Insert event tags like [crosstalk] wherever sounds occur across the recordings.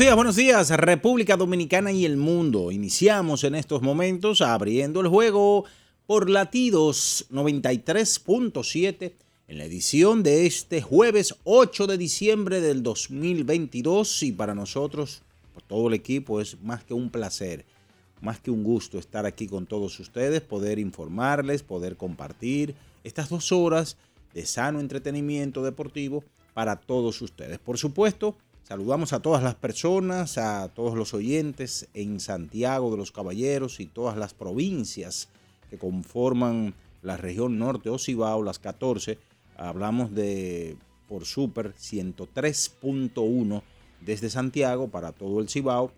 Días, buenos días, República Dominicana y el mundo. Iniciamos en estos momentos abriendo el juego por latidos 93.7 en la edición de este jueves 8 de diciembre del 2022 y para nosotros, por todo el equipo, es más que un placer, más que un gusto estar aquí con todos ustedes, poder informarles, poder compartir estas dos horas de sano entretenimiento deportivo para todos ustedes. Por supuesto, Saludamos a todas las personas, a todos los oyentes en Santiago de los Caballeros y todas las provincias que conforman la región norte o Cibao, las 14. Hablamos de por Super 103.1 desde Santiago para todo el Cibao.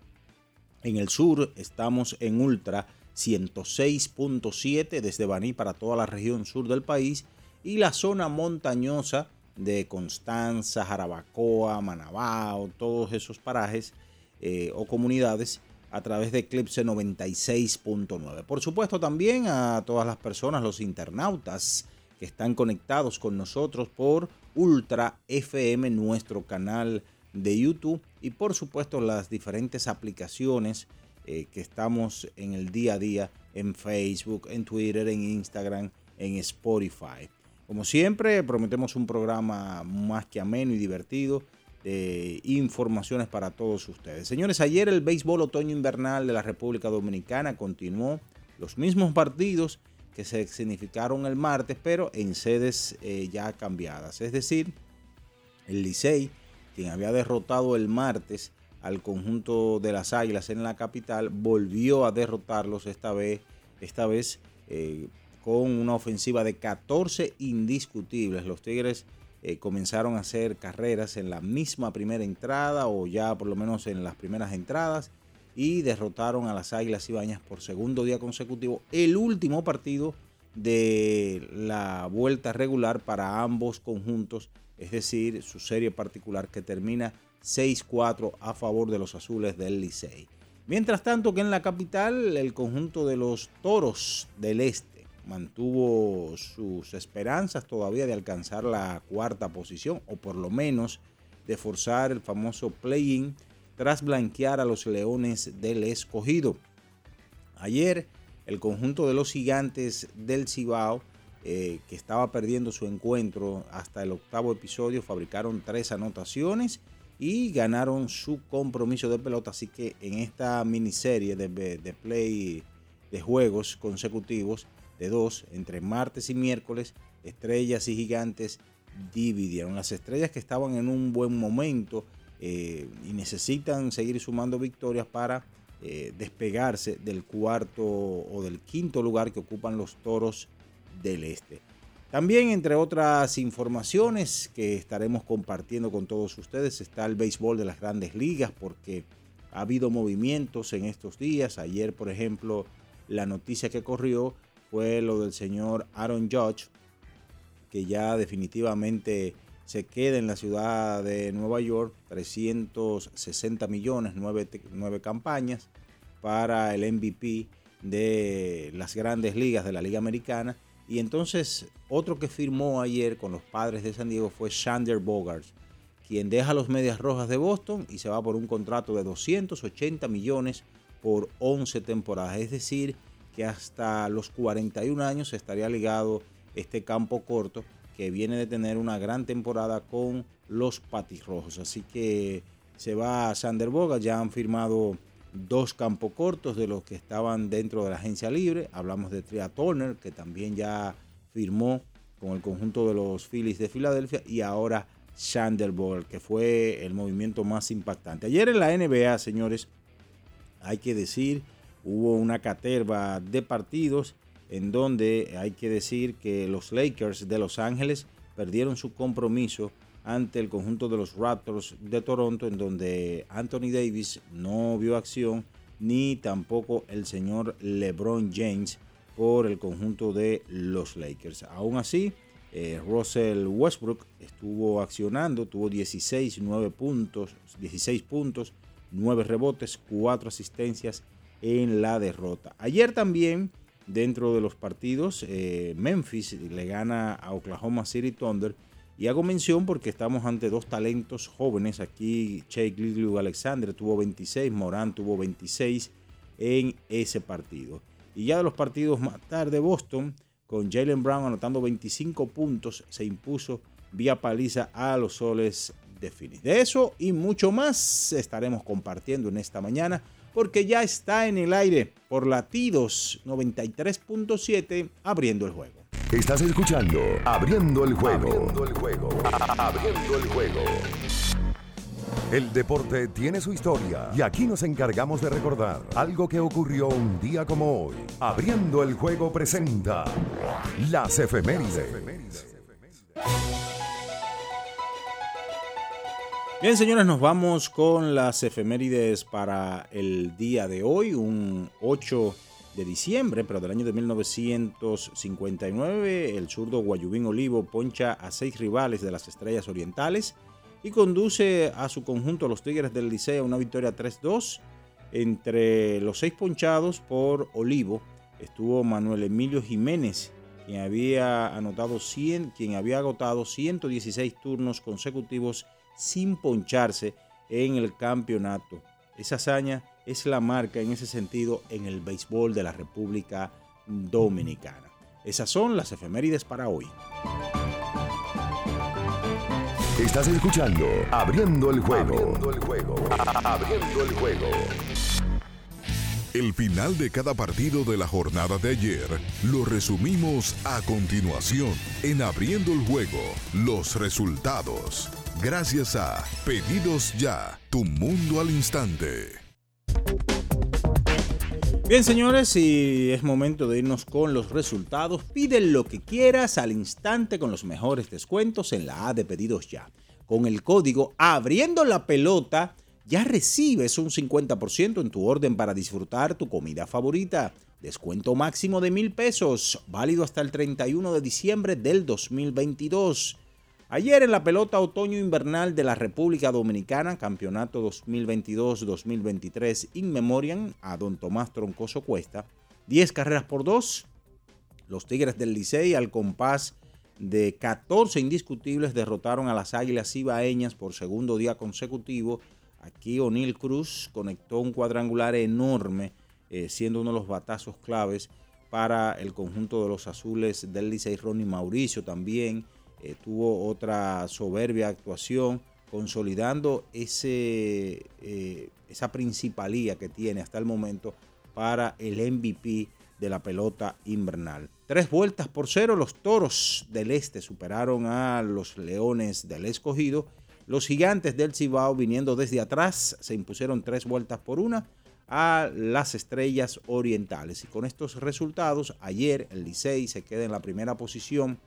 En el sur estamos en Ultra 106.7 desde Baní para toda la región sur del país y la zona montañosa de Constanza, Jarabacoa, Manabao, todos esos parajes eh, o comunidades a través de Eclipse 96.9. Por supuesto también a todas las personas, los internautas que están conectados con nosotros por Ultra FM, nuestro canal de YouTube y por supuesto las diferentes aplicaciones eh, que estamos en el día a día en Facebook, en Twitter, en Instagram, en Spotify. Como siempre, prometemos un programa más que ameno y divertido de informaciones para todos ustedes. Señores, ayer el béisbol otoño-invernal de la República Dominicana continuó los mismos partidos que se significaron el martes, pero en sedes eh, ya cambiadas. Es decir, el Licey, quien había derrotado el martes al conjunto de las Águilas en la capital, volvió a derrotarlos esta vez, esta vez eh, con una ofensiva de 14 indiscutibles. Los Tigres eh, comenzaron a hacer carreras en la misma primera entrada o ya por lo menos en las primeras entradas y derrotaron a las Águilas Ibañas por segundo día consecutivo. El último partido de la vuelta regular para ambos conjuntos, es decir, su serie particular que termina 6-4 a favor de los azules del Licey. Mientras tanto que en la capital el conjunto de los Toros del Este mantuvo sus esperanzas todavía de alcanzar la cuarta posición o por lo menos de forzar el famoso play-in tras blanquear a los Leones del Escogido. Ayer el conjunto de los gigantes del Cibao, eh, que estaba perdiendo su encuentro hasta el octavo episodio, fabricaron tres anotaciones y ganaron su compromiso de pelota. Así que en esta miniserie de, de play de juegos consecutivos, de entre martes y miércoles, estrellas y gigantes dividieron. Las estrellas que estaban en un buen momento eh, y necesitan seguir sumando victorias para eh, despegarse del cuarto o del quinto lugar que ocupan los toros del este. También, entre otras informaciones que estaremos compartiendo con todos ustedes, está el béisbol de las grandes ligas, porque ha habido movimientos en estos días. Ayer, por ejemplo, la noticia que corrió fue lo del señor Aaron Judge, que ya definitivamente se queda en la ciudad de Nueva York, 360 millones, nueve, campañas para el MVP de las grandes ligas de la Liga Americana. Y entonces otro que firmó ayer con los padres de San Diego fue Shander Bogarts, quien deja los Medias Rojas de Boston y se va por un contrato de 280 millones por 11 temporadas. Es decir, que hasta los 41 años estaría ligado este campo corto que viene de tener una gran temporada con los patirrojos. Así que se va a Sander Boga, ya han firmado dos campos cortos de los que estaban dentro de la agencia libre. Hablamos de Tria Turner, que también ya firmó con el conjunto de los Phillies de Filadelfia, y ahora Sander que fue el movimiento más impactante. Ayer en la NBA, señores, hay que decir, hubo una caterva de partidos en donde hay que decir que los Lakers de Los Ángeles perdieron su compromiso ante el conjunto de los Raptors de Toronto, en donde Anthony Davis no vio acción, ni tampoco el señor LeBron James por el conjunto de los Lakers. Aún así, eh, Russell Westbrook estuvo accionando, tuvo 16, 9 puntos, 16 puntos, 9 rebotes, 4 asistencias en la derrota. Ayer también, dentro de los partidos, eh, Memphis le gana a Oklahoma City Thunder y hago mención porque estamos ante dos talentos jóvenes. Aquí Shake Liu Alexander tuvo 26, Morán tuvo 26 en ese partido. Y ya de los partidos más tarde, Boston, con Jalen Brown anotando 25 puntos, se impuso vía paliza a los soles de Phoenix. De eso y mucho más estaremos compartiendo en esta mañana porque ya está en el aire por latidos 93.7 abriendo el juego. Estás escuchando Abriendo el juego. Abriendo el juego. Abriendo el juego. El deporte tiene su historia y aquí nos encargamos de recordar algo que ocurrió un día como hoy. Abriendo el juego presenta las efemérides. Bien, señores, nos vamos con las efemérides para el día de hoy, un 8 de diciembre, pero del año de 1959, el zurdo Guayubín Olivo poncha a seis rivales de las Estrellas Orientales y conduce a su conjunto, los Tigres del Liceo, a una victoria 3-2. Entre los seis ponchados por Olivo estuvo Manuel Emilio Jiménez, quien había anotado 100, quien había agotado 116 turnos consecutivos sin poncharse en el campeonato. Esa hazaña es la marca en ese sentido en el béisbol de la República Dominicana. Esas son las efemérides para hoy. Estás escuchando Abriendo el juego. Abriendo el juego. Abriendo el juego. El final de cada partido de la jornada de ayer lo resumimos a continuación en Abriendo el juego, los resultados. Gracias a Pedidos Ya, tu mundo al instante. Bien, señores, y es momento de irnos con los resultados. Pide lo que quieras al instante con los mejores descuentos en la A de pedidos ya. Con el código abriendo la pelota, ya recibes un 50% en tu orden para disfrutar tu comida favorita. Descuento máximo de mil pesos, válido hasta el 31 de diciembre del 2022. Ayer en la pelota otoño-invernal de la República Dominicana, campeonato 2022-2023 in memoriam a don Tomás Troncoso Cuesta, 10 carreras por 2. Los Tigres del Licey al compás de 14 indiscutibles derrotaron a las Águilas Ibaeñas por segundo día consecutivo. Aquí O'Neill Cruz conectó un cuadrangular enorme, eh, siendo uno de los batazos claves para el conjunto de los azules del Licey. Ronnie Mauricio también eh, tuvo otra soberbia actuación, consolidando ese, eh, esa principalía que tiene hasta el momento para el MVP de la pelota invernal. Tres vueltas por cero, los toros del este superaron a los leones del escogido. Los gigantes del Cibao, viniendo desde atrás, se impusieron tres vueltas por una a las estrellas orientales. Y con estos resultados, ayer el Licey se queda en la primera posición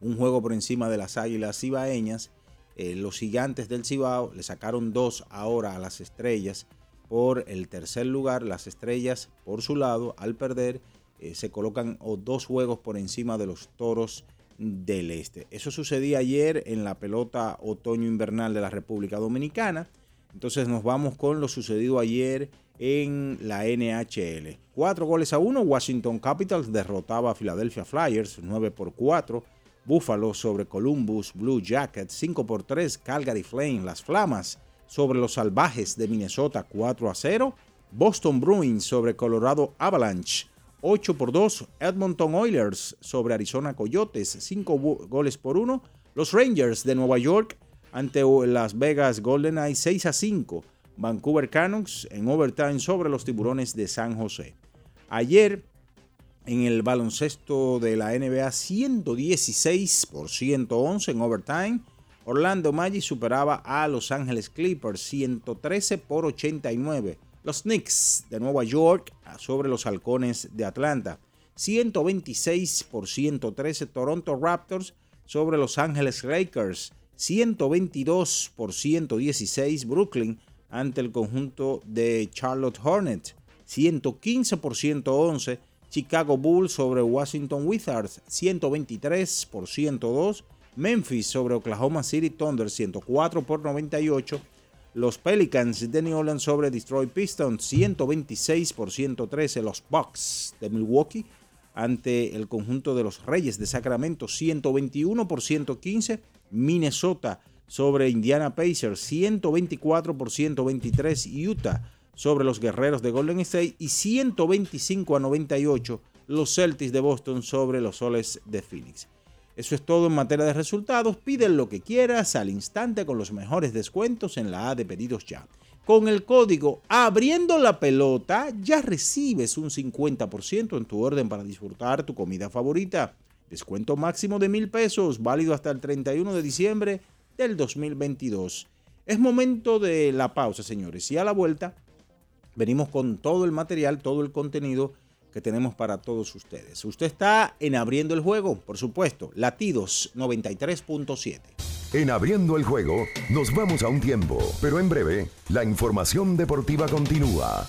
un juego por encima de las Águilas Cibaeñas. Eh, los gigantes del Cibao le sacaron dos ahora a las estrellas por el tercer lugar. Las estrellas, por su lado, al perder, eh, se colocan dos juegos por encima de los toros del Este. Eso sucedía ayer en la pelota otoño-invernal de la República Dominicana. Entonces nos vamos con lo sucedido ayer en la NHL. Cuatro goles a uno, Washington Capitals derrotaba a Philadelphia Flyers 9 por 4. Buffalo sobre Columbus Blue Jackets 5 por 3, Calgary Flame, las Flamas sobre los Salvajes de Minnesota 4 a 0, Boston Bruins sobre Colorado Avalanche. 8 por 2 Edmonton Oilers sobre Arizona Coyotes. 5 goles por 1. Los Rangers de Nueva York ante Las Vegas Golden Knights 6 a 5. Vancouver Canucks en overtime sobre los tiburones de San José. Ayer en el baloncesto de la NBA 116 por 111 en overtime. Orlando Magic superaba a Los Ángeles Clippers 113 por 89. Los Knicks de Nueva York sobre los Halcones de Atlanta 126 por 113. Toronto Raptors sobre Los Ángeles Lakers 122 por 116. Brooklyn ante el conjunto de Charlotte Hornets 115 por 111. Chicago Bulls sobre Washington Wizards 123 por 102. Memphis sobre Oklahoma City Thunder 104 por 98. Los Pelicans de New Orleans sobre Detroit Pistons 126 por 113. Los Bucks de Milwaukee ante el conjunto de los Reyes de Sacramento 121 por 115. Minnesota sobre Indiana Pacers 124 por 123. Utah sobre los Guerreros de Golden State y 125 a 98 los Celtics de Boston sobre los Soles de Phoenix. Eso es todo en materia de resultados. Piden lo que quieras al instante con los mejores descuentos en la A de pedidos ya. Con el código abriendo la pelota ya recibes un 50% en tu orden para disfrutar tu comida favorita. Descuento máximo de mil pesos, válido hasta el 31 de diciembre del 2022. Es momento de la pausa, señores. Y a la vuelta venimos con todo el material, todo el contenido que tenemos para todos ustedes. Usted está en Abriendo el Juego, por supuesto, latidos 93.7. En Abriendo el Juego nos vamos a un tiempo, pero en breve la información deportiva continúa.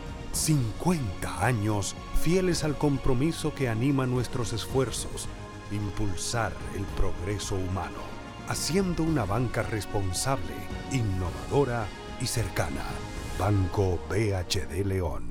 50 años fieles al compromiso que anima nuestros esfuerzos, impulsar el progreso humano, haciendo una banca responsable, innovadora y cercana. Banco BHD León.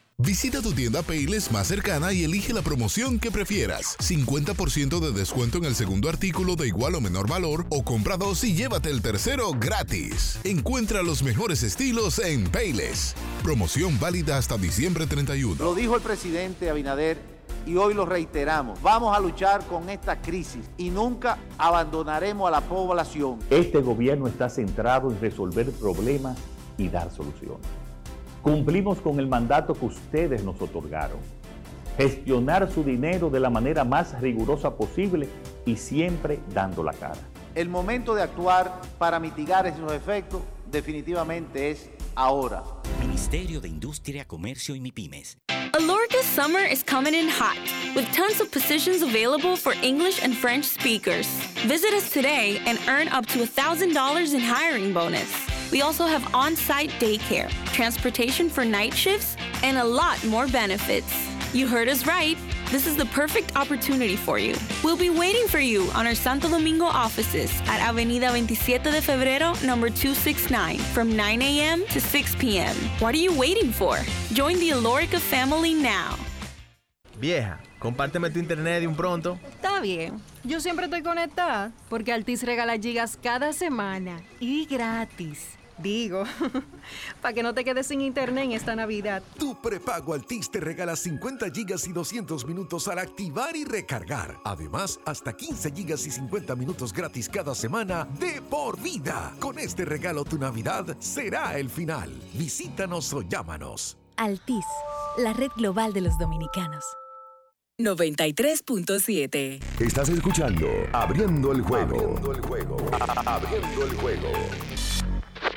Visita tu tienda Payless más cercana y elige la promoción que prefieras. 50% de descuento en el segundo artículo de igual o menor valor o compra dos y llévate el tercero gratis. Encuentra los mejores estilos en Payless. Promoción válida hasta diciembre 31. Lo dijo el presidente Abinader y hoy lo reiteramos. Vamos a luchar con esta crisis y nunca abandonaremos a la población. Este gobierno está centrado en resolver problemas y dar soluciones. Cumplimos con el mandato que ustedes nos otorgaron. Gestionar su dinero de la manera más rigurosa posible y siempre dando la cara. El momento de actuar para mitigar esos efectos definitivamente es ahora. Ministerio de Industria, Comercio y MIPIMES. Alorca's summer is coming in hot, with tons of positions available for English and French speakers. Visit us today and earn up to $1,000 in hiring bonus. We also have on site daycare, transportation for night shifts, and a lot more benefits. You heard us right. this is the perfect opportunity for you. We'll be waiting for you on our Santo Domingo offices at Avenida 27 de Febrero, number 269, from 9 a.m. to 6 p.m. What are you waiting for? Join the Alorica family now. Vieja, compárteme tu internet de un pronto. Está bien. Yo siempre estoy conectada porque Altis regala gigas cada semana y gratis. Digo, [laughs] para que no te quedes sin internet en esta Navidad. Tu prepago Altis te regala 50 gigas y 200 minutos al activar y recargar. Además, hasta 15 gigas y 50 minutos gratis cada semana de por vida. Con este regalo tu Navidad será el final. Visítanos o llámanos. Altis, la red global de los dominicanos. 93.7 Estás escuchando Abriendo el juego. Abriendo el juego. Abriendo el juego.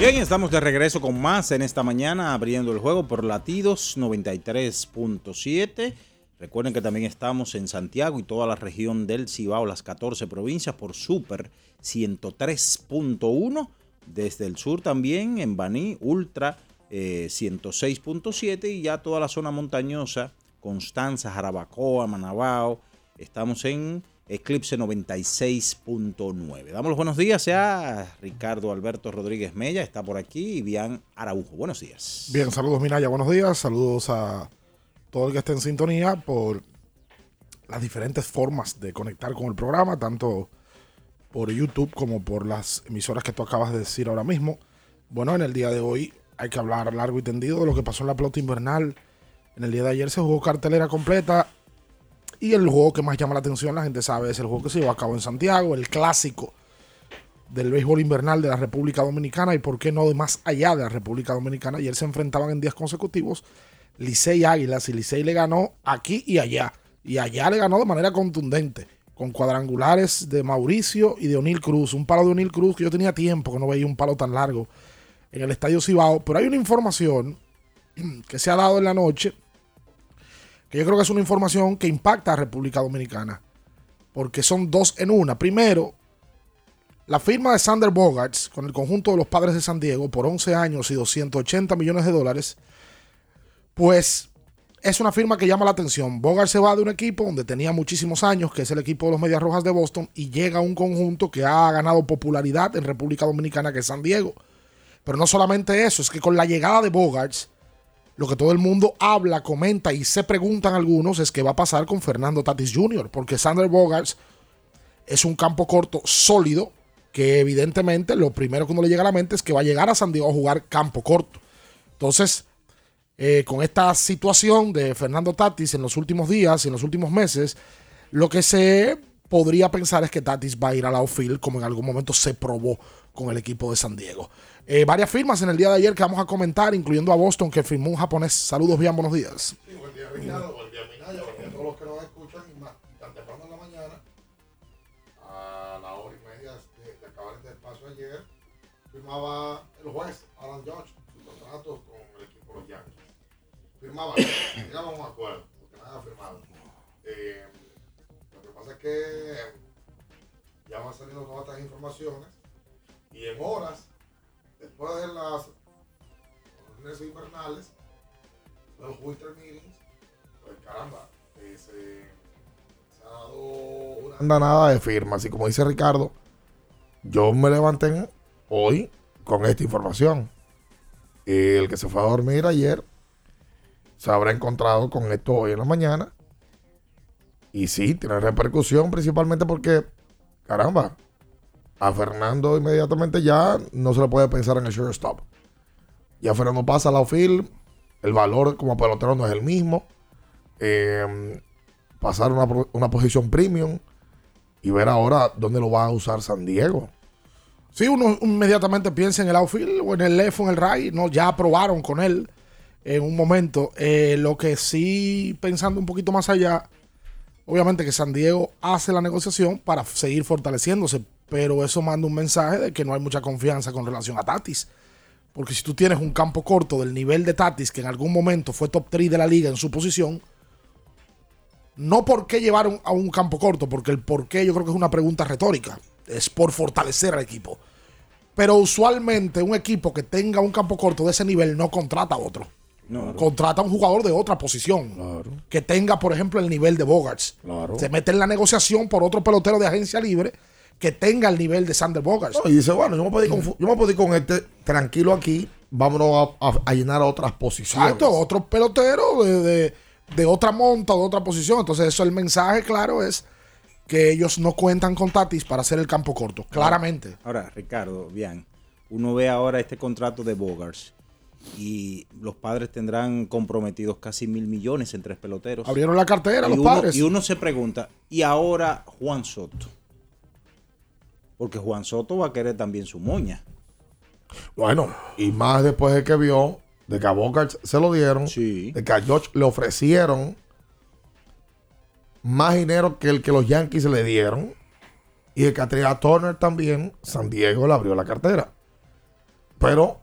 Bien, estamos de regreso con más en esta mañana, abriendo el juego por latidos 93.7. Recuerden que también estamos en Santiago y toda la región del Cibao, las 14 provincias, por Super 103.1. Desde el sur también, en Baní, Ultra eh, 106.7 y ya toda la zona montañosa, Constanza, Jarabacoa, Manabao. Estamos en Eclipse 96.9. Damos los buenos días a Ricardo Alberto Rodríguez Mella, está por aquí, y Bian Araujo. Buenos días. Bien, saludos Minaya, buenos días. Saludos a todo el que esté en sintonía por las diferentes formas de conectar con el programa, tanto por YouTube como por las emisoras que tú acabas de decir ahora mismo. Bueno, en el día de hoy hay que hablar largo y tendido de lo que pasó en la pelota invernal. En el día de ayer se jugó cartelera completa y el juego que más llama la atención, la gente sabe, es el juego que se llevó a cabo en Santiago, el clásico del béisbol invernal de la República Dominicana y por qué no de más allá de la República Dominicana. Ayer se enfrentaban en días consecutivos Licey Águilas y Licey le ganó aquí y allá. Y allá le ganó de manera contundente, con cuadrangulares de Mauricio y de O'Neill Cruz. Un palo de O'Neill Cruz que yo tenía tiempo que no veía un palo tan largo en el Estadio Cibao. Pero hay una información que se ha dado en la noche que yo creo que es una información que impacta a República Dominicana. Porque son dos en una. Primero, la firma de Sander Bogarts con el conjunto de los padres de San Diego por 11 años y 280 millones de dólares, pues es una firma que llama la atención. Bogart se va de un equipo donde tenía muchísimos años, que es el equipo de los Medias Rojas de Boston, y llega a un conjunto que ha ganado popularidad en República Dominicana, que es San Diego. Pero no solamente eso, es que con la llegada de Bogarts, lo que todo el mundo habla, comenta y se preguntan algunos es qué va a pasar con Fernando Tatis Jr., porque Sander Bogarts es un campo corto sólido, que evidentemente lo primero que uno le llega a la mente es que va a llegar a San Diego a jugar campo corto. Entonces, eh, con esta situación de Fernando Tatis en los últimos días, en los últimos meses, lo que se podría pensar es que Tatis va a ir al outfield como en algún momento se probó con el equipo de San Diego. Eh, varias firmas en el día de ayer que vamos a comentar, incluyendo a Boston, que firmó un japonés. Saludos, bien, buenos días. Sí, buen día, Ricardo, buen día, Minaya, buen día a todos los que nos escuchan y más, tan temprano en la mañana, a la hora y media de, de acabar este espacio ayer, firmaba el juez Alan Judge su contrato con el equipo de los Yankees. Firmaba, [coughs] llegaba a un acuerdo, porque nada firmado. Eh, lo que pasa es que ya van saliendo todas estas informaciones y en horas después de las reuniones invernales, los winter meetings, pues caramba, eh, se, ha dado una andanada de firmas. Y como dice Ricardo, yo me levanté hoy con esta información. El que se fue a dormir ayer se habrá encontrado con esto hoy en la mañana. Y sí, tiene repercusión principalmente porque, caramba, a Fernando inmediatamente ya no se le puede pensar en el shortstop. Ya Fernando pasa al outfield, el valor como pelotero no es el mismo. Eh, pasar una, una, posición premium y ver ahora dónde lo va a usar San Diego. Sí, uno inmediatamente piensa en el outfield o en el left o en el right. No, ya aprobaron con él en un momento. Eh, lo que sí, pensando un poquito más allá, Obviamente que San Diego hace la negociación para seguir fortaleciéndose, pero eso manda un mensaje de que no hay mucha confianza con relación a Tatis. Porque si tú tienes un campo corto del nivel de Tatis, que en algún momento fue top 3 de la liga en su posición, no por qué llevar un- a un campo corto, porque el por qué yo creo que es una pregunta retórica. Es por fortalecer al equipo. Pero usualmente un equipo que tenga un campo corto de ese nivel no contrata a otro. Contrata a un jugador de otra posición. Que tenga, por ejemplo, el nivel de Bogarts. Se mete en la negociación por otro pelotero de agencia libre que tenga el nivel de Sander Bogarts. No, y dice, bueno, yo me puedo ir con, yo me puedo ir con este tranquilo aquí, vámonos a, a- a llenar otras posiciones. Exacto, otro pelotero de, de- de otra monta, de otra posición. Entonces, eso el mensaje claro es que ellos no cuentan con Tatis para hacer el campo corto. Claramente. Ahora, Ricardo, bien, uno ve ahora este contrato de Bogars y los padres tendrán comprometidos casi mil millones en tres peloteros. Abrieron la cartera Y los uno- padres. Y uno se pregunta, ¿y ahora Juan Soto? Porque Juan Soto va a querer también su moña. Bueno, y más después de que vio de que a Bogart se lo dieron, de que a George le ofrecieron más dinero que el que los Yankees le dieron, y de que a Trea Turner también, San Diego le abrió la cartera. Pero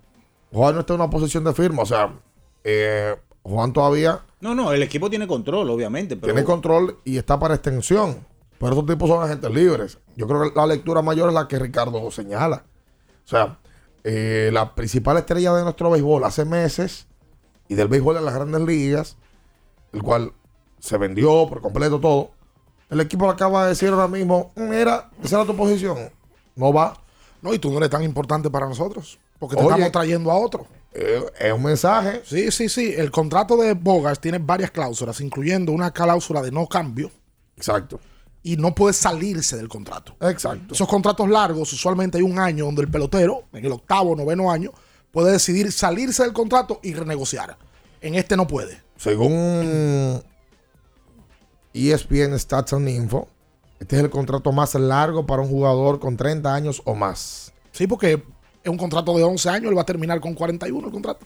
Juan no está en una posición de firma, o sea, eh, Juan todavía No, no, el equipo tiene control, obviamente. Pero tiene control y está para extensión. Pero estos tipos son agentes libres. Yo creo que la lectura mayor es la que Ricardo señala. O sea, eh, la principal estrella de nuestro béisbol hace meses y del béisbol de las grandes ligas, el cual se vendió por completo todo. El equipo acaba de decir ahora mismo, mira, esa era tu posición. No va. No, y tú no eres tan importante para nosotros. Porque te Oye. estamos trayendo a otro. Eh, es un mensaje. Sí, sí, sí. El contrato de Bogas tiene varias cláusulas, incluyendo una cláusula de no cambio. Exacto. Y no puede salirse del contrato. Exacto. Esos contratos largos, usualmente hay un año donde el pelotero, en el octavo noveno año, puede decidir salirse del contrato y renegociar. En este no puede. Según ESPN Stats and Info, este es el contrato más largo para un jugador con 30 años o más. Sí, porque es un contrato de 11 años, él va a terminar con 41 el contrato.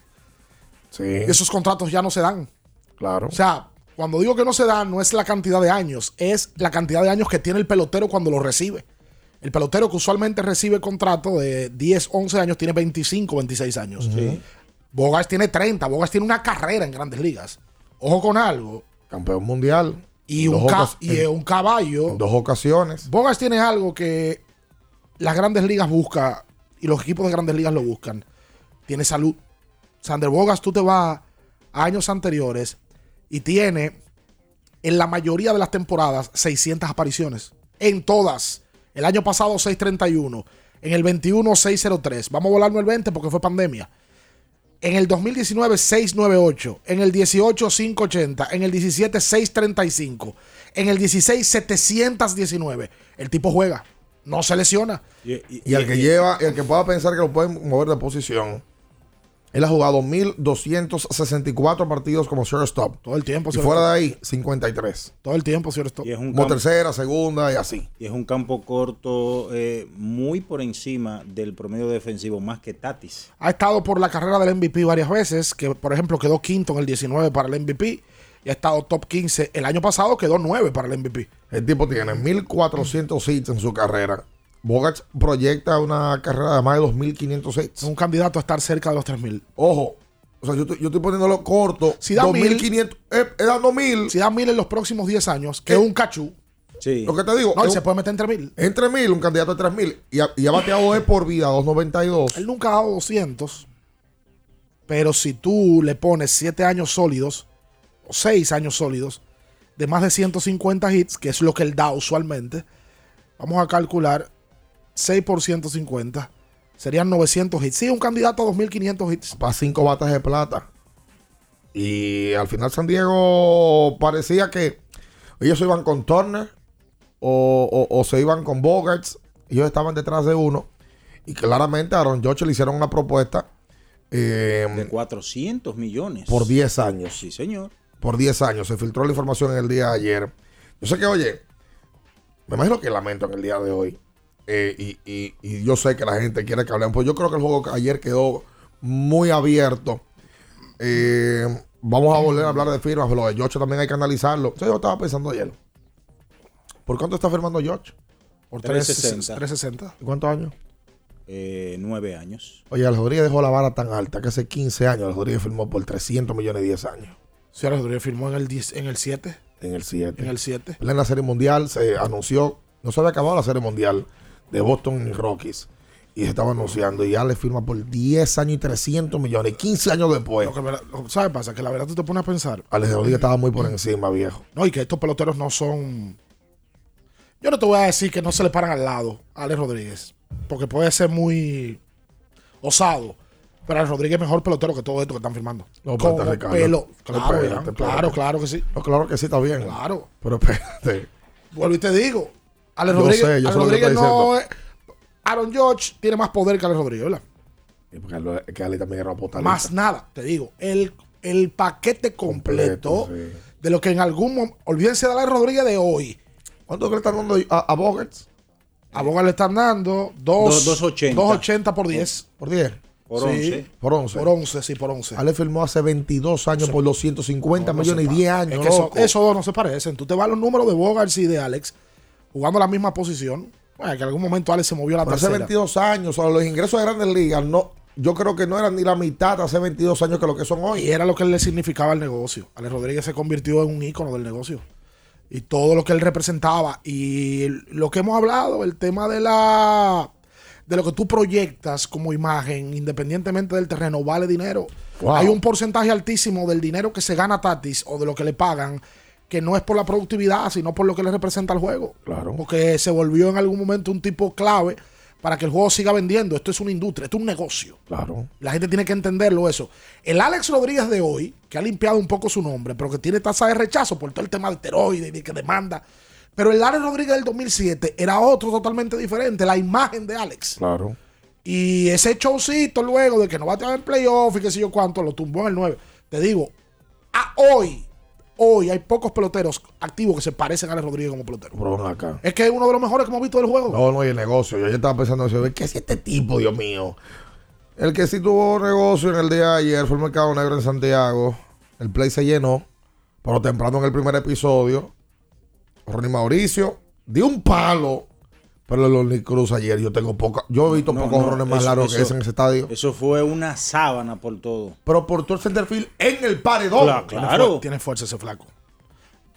Sí. Y esos contratos ya no se dan. Claro. O sea, cuando digo que no se dan, no es la cantidad de años, es la cantidad de años que tiene el pelotero cuando lo recibe. El pelotero que usualmente recibe contrato de 10, 11 años tiene 25, 26 años. Bogas tiene 30, Bogas tiene una carrera en grandes ligas. Ojo con algo. Campeón mundial. Y, un, dos ca- ocas- y en- es un caballo. en dos ocasiones. Bogas tiene algo que las grandes ligas buscan y los equipos de grandes ligas lo buscan. Tiene salud. Sander Bogas, tú te vas a años anteriores y tiene en la mayoría de las temporadas 600 apariciones. En todas. El año pasado 631. En el 21 603. Vamos a volarnos el 20 porque fue pandemia. En el 2019 698. En el 18 580. En el 17 635. En el 16 719. El tipo juega. No se lesiona. Y el que lleva, el que pueda pensar que lo pueden mover de posición, él ha jugado 1264 partidos como shortstop. Todo el tiempo. Y fuera de ahí, 53. Todo el tiempo, señor Stop. Y es un Como campo- tercera, segunda y así. Y es un campo corto eh, muy por encima del promedio defensivo, más que Tatis. Ha estado por la carrera del MVP varias veces, que por ejemplo quedó quinto en el 19 para el MVP y ha estado top 15. El año pasado quedó 9 para el MVP. El tipo tiene 1400 hits en su carrera. Bogart proyecta una carrera de más de 2500 hits. Es un candidato a estar cerca de los 3000. Ojo, o sea, yo, estoy- yo estoy poniéndolo corto. Si da 2500, eh, eh, dando 1000. Si da 1000 en los próximos 10 años, que es un cachú. Sí. Lo que te digo. No, y es se puede meter entre 1000. Entre 1000, un candidato de 3000. Y ha, y ha bateado de por vida 292. Él nunca ha dado 200. Pero si tú le pones 7 años sólidos, o 6 años sólidos, de más de 150 hits, que es lo que él da usualmente, vamos a calcular 6 por 150, serían 900 hits. Sí, un candidato a 2500 hits. Para 5 batas de plata. Y al final San Diego parecía que ellos se iban con Turner o, o- o se iban con Bogarts. Ellos estaban detrás de uno. Y claramente a Aaron George le hicieron una propuesta eh, De 400 millones. por 10 años. Sí, señor. Por 10 años. Se filtró la información en el día de ayer. Yo sé que, oye, me imagino que lamento en el día de hoy. Eh, y, y- y yo sé que la gente quiere que hablemos. Pues yo creo que el juego ayer quedó muy abierto. Eh, vamos a volver a hablar de firmas, pero lo de Yocho también hay que analizarlo. Eso yo estaba pensando ayer. ¿Por cuánto está firmando George? Por 360. 360. ¿Y ¿Cuántos años? Eh, nueve años. Oye, Alex Rodríguez dejó la vara tan alta que hace 15 años Alex Rodríguez firmó por 300 millones y 10 años. Sí, Alex Rodríguez firmó en el 10 en el 7. En el 7. En el 7. En la Serie Mundial se anunció, no se había acabado la Serie Mundial de Boston y Rockies. Y se estaba anunciando. Y Alex firma por 10 años y 300 millones. 15 años después. Lo que me- lo- ¿Sabes pasa? Que la verdad tú te pones a pensar. Alex Rodríguez estaba muy por encima, viejo. No, y que estos peloteros no son. Yo no te voy a decir que no se le paran al lado a Alex Rodríguez. Porque puede ser muy osado. Pero Alex Rodríguez es mejor pelotero que todo esto que están firmando. No, Como pelo. Claro, Espérate, claro, claro que sí. No, claro que sí, está bien. Claro. Pero espérate. Vuelvo y te digo. Alex Yo Rodríguez, sé, yo Alex sé lo que no es. Aaron George tiene más poder que Alex Rodríguez, ¿verdad? Y porque Ale- que Ale también era potalista. Más nada, te digo. El, el paquete completo, Completo, de lo que en algún momento. Olvídense de Alex Rodríguez de hoy. ¿Cuánto que le están dando a, a Bogarts? A Bogarts le están dando dos- Dos- 2.80. 2.80 por 10. ¿Por 10? Por Sí. 11. Por 11. Por 11, sí, por 11. Ale firmó hace 22 años por los 150 No, no millones y 10 pa- años. Es que eso- esos dos no se parecen. Tú te vas a los números de Bogarts y de Alex jugando la misma posición. Bueno, que en algún momento Alex se movió a la Pero hace tercera. 22 años, o sea, los ingresos de grandes ligas, no, yo creo que no eran ni la mitad hace 22 años que lo que son hoy. Y era lo que le significaba el negocio. Alex Rodríguez se convirtió en un ícono del negocio. Y todo lo que él representaba. Y lo que hemos hablado, el tema de la de lo que tú proyectas como imagen, independientemente del terreno, vale dinero. Wow. Hay un porcentaje altísimo del dinero que se gana Tatis o de lo que le pagan, que no es por la productividad, sino por lo que le representa al juego. Claro. Porque se volvió en algún momento un tipo clave para que el juego siga vendiendo. Esto es una industria, esto es un negocio. Claro. La gente tiene que entenderlo eso. El Alex Rodríguez de hoy, que ha limpiado un poco su nombre, pero que tiene tasa de rechazo por todo el tema de esteroides y de que demanda. Pero el Alex Rodríguez del 2007 era otro totalmente diferente, la imagen de Alex. Claro. Y ese showcito luego de que no va a tener playoff y qué sé yo cuánto, lo tumbó en el 9. Te digo, a hoy, hoy hay pocos peloteros activos que se parecen a Alex Rodríguez como pelotero. Ven acá. Es que es uno de los mejores que hemos visto del juego. No, no hay el negocio. Yo ya estaba pensando, eso, ¿qué es este tipo, Dios mío? El que sí tuvo negocio en el día de ayer fue el Mercado Negro en Santiago. El play se llenó, pero temprano en el primer episodio, Ronnie Mauricio dio un palo. Pero el Lonely Cruz ayer, yo tengo poca. Yo he visto No, pocos no, más eso- largos que ese en ese estadio. Eso fue una sábana por todo. Pero por todo el centerfield en el paredón. Claro, Tiene claro. Tiene fuerza ese flaco.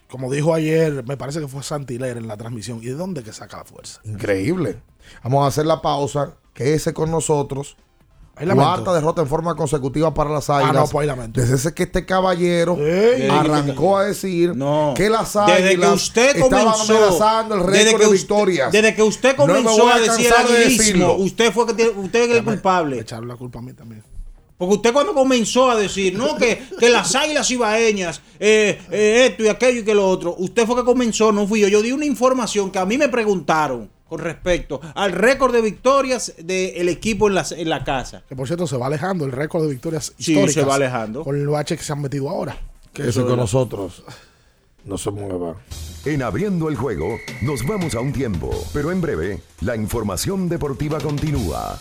Como dijo ayer, me parece que fue Santiler en la transmisión. ¿Y de dónde que saca la fuerza? Increíble. Vamos a hacer la pausa. Quédese con nosotros. Cuarta derrota en forma consecutiva para las águilas. no, pues. Desde ese que este caballero Ey. arrancó a decir que las águilas Desde que usted estaban comenzó, amenazando el desde récord que de victorias. Desde que usted comenzó a a decir el cansar de aguilismo, decirlo. usted fue que tiene- usted es el culpable. Echaron la culpa a mí también. Porque usted cuando comenzó a decir, no, que, que las águilas ibaeñas, eh, eh, esto y aquello y que lo otro, usted fue que comenzó, no fui yo. Yo di una información que a mí me preguntaron con respecto al récord de victorias del equipo en la, en la casa. Que por cierto se va alejando el récord de victorias Sí, históricas. se va alejando. Con el bache que se han metido ahora. Quédese con nosotros. No se mueva. En abriendo el juego, nos vamos a un tiempo, pero en breve, la información deportiva continúa.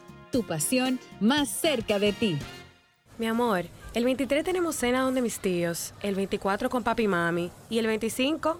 Tu pasión más cerca de ti. Mi amor, el 23 tenemos cena donde mis tíos, el 24 con papi y mami y el 25,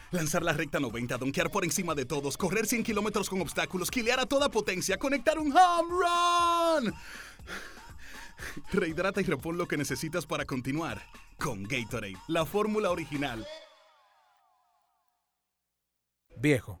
lanzar la recta 90, donkear por encima de todos, correr 100 kilómetros con obstáculos, quilear a toda potencia, conectar un home run. Rehidrata y repon lo que necesitas para continuar con Gatorade, la fórmula original. Viejo,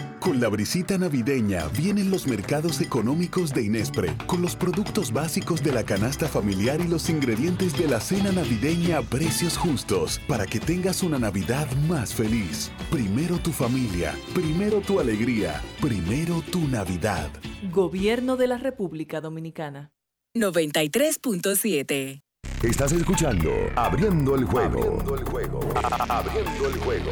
Con la brisita navideña vienen los mercados económicos de Inespre, con los productos básicos de la canasta familiar y los ingredientes de la cena navideña a precios justos, para que tengas una Navidad más feliz. Primero tu familia, primero tu alegría, primero tu Navidad. Gobierno de la República Dominicana. 93.7 Estás escuchando Abriendo el juego. Abriendo el juego. Abriendo el juego.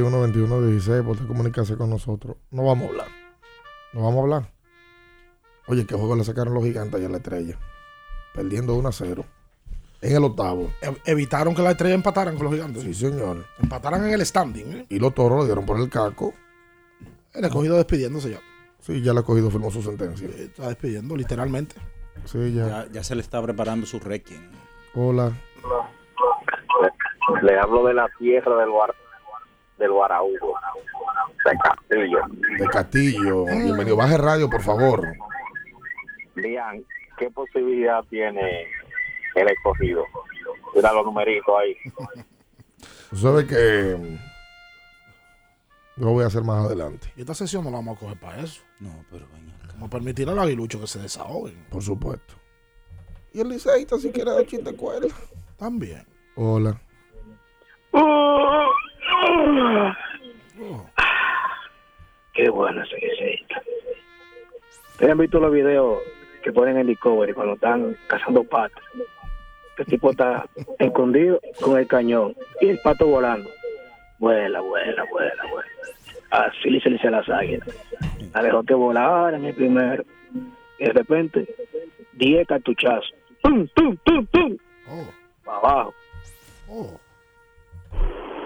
221 21 16 por comunicarse con nosotros. No vamos a hablar. No vamos a hablar. Oye, ¿qué juego le sacaron los gigantes allá a la estrella? Perdiendo 1 a 0. En el octavo. Evitaron que la estrella empataran con los gigantes. Sí, señor. Empataran en el standing. ¿eh? Y los toros lo dieron por el caco. El escogido despidiéndose ya. Sí, ya el escogido firmó su sentencia. Está despidiendo, literalmente. Sí, ya. Ya, ya se le está preparando su requiem. Hola. Le hablo de la tierra del, Guar del Guaraújo, de Castillo. De Castillo. Bienvenido. Baje radio, por favor. Dian, ¿qué posibilidad tiene el escogido? Mira los numeritos ahí. Tú sabes que yo lo voy a hacer más adelante. Y esta sesión no la vamos a coger para eso. No, pero venga. Vamos a permitir a los aguiluchos que se desahoguen. Por supuesto. Y el liceísta si quiere dar chiste cuerda. También. Hola. Qué bueno ese liceísta. ¿Ustedes han visto los videos que ponen en Discovery cuando están cazando patos? Este tipo está escondido con el cañón y el pato volando. Vuela, vuela, vuela, vuela. Así se le dice a las águilas. La dejó que volara en el primero. Y de repente, 10 cartuchazos. ¡Tum, tum, tum, tum! Para abajo.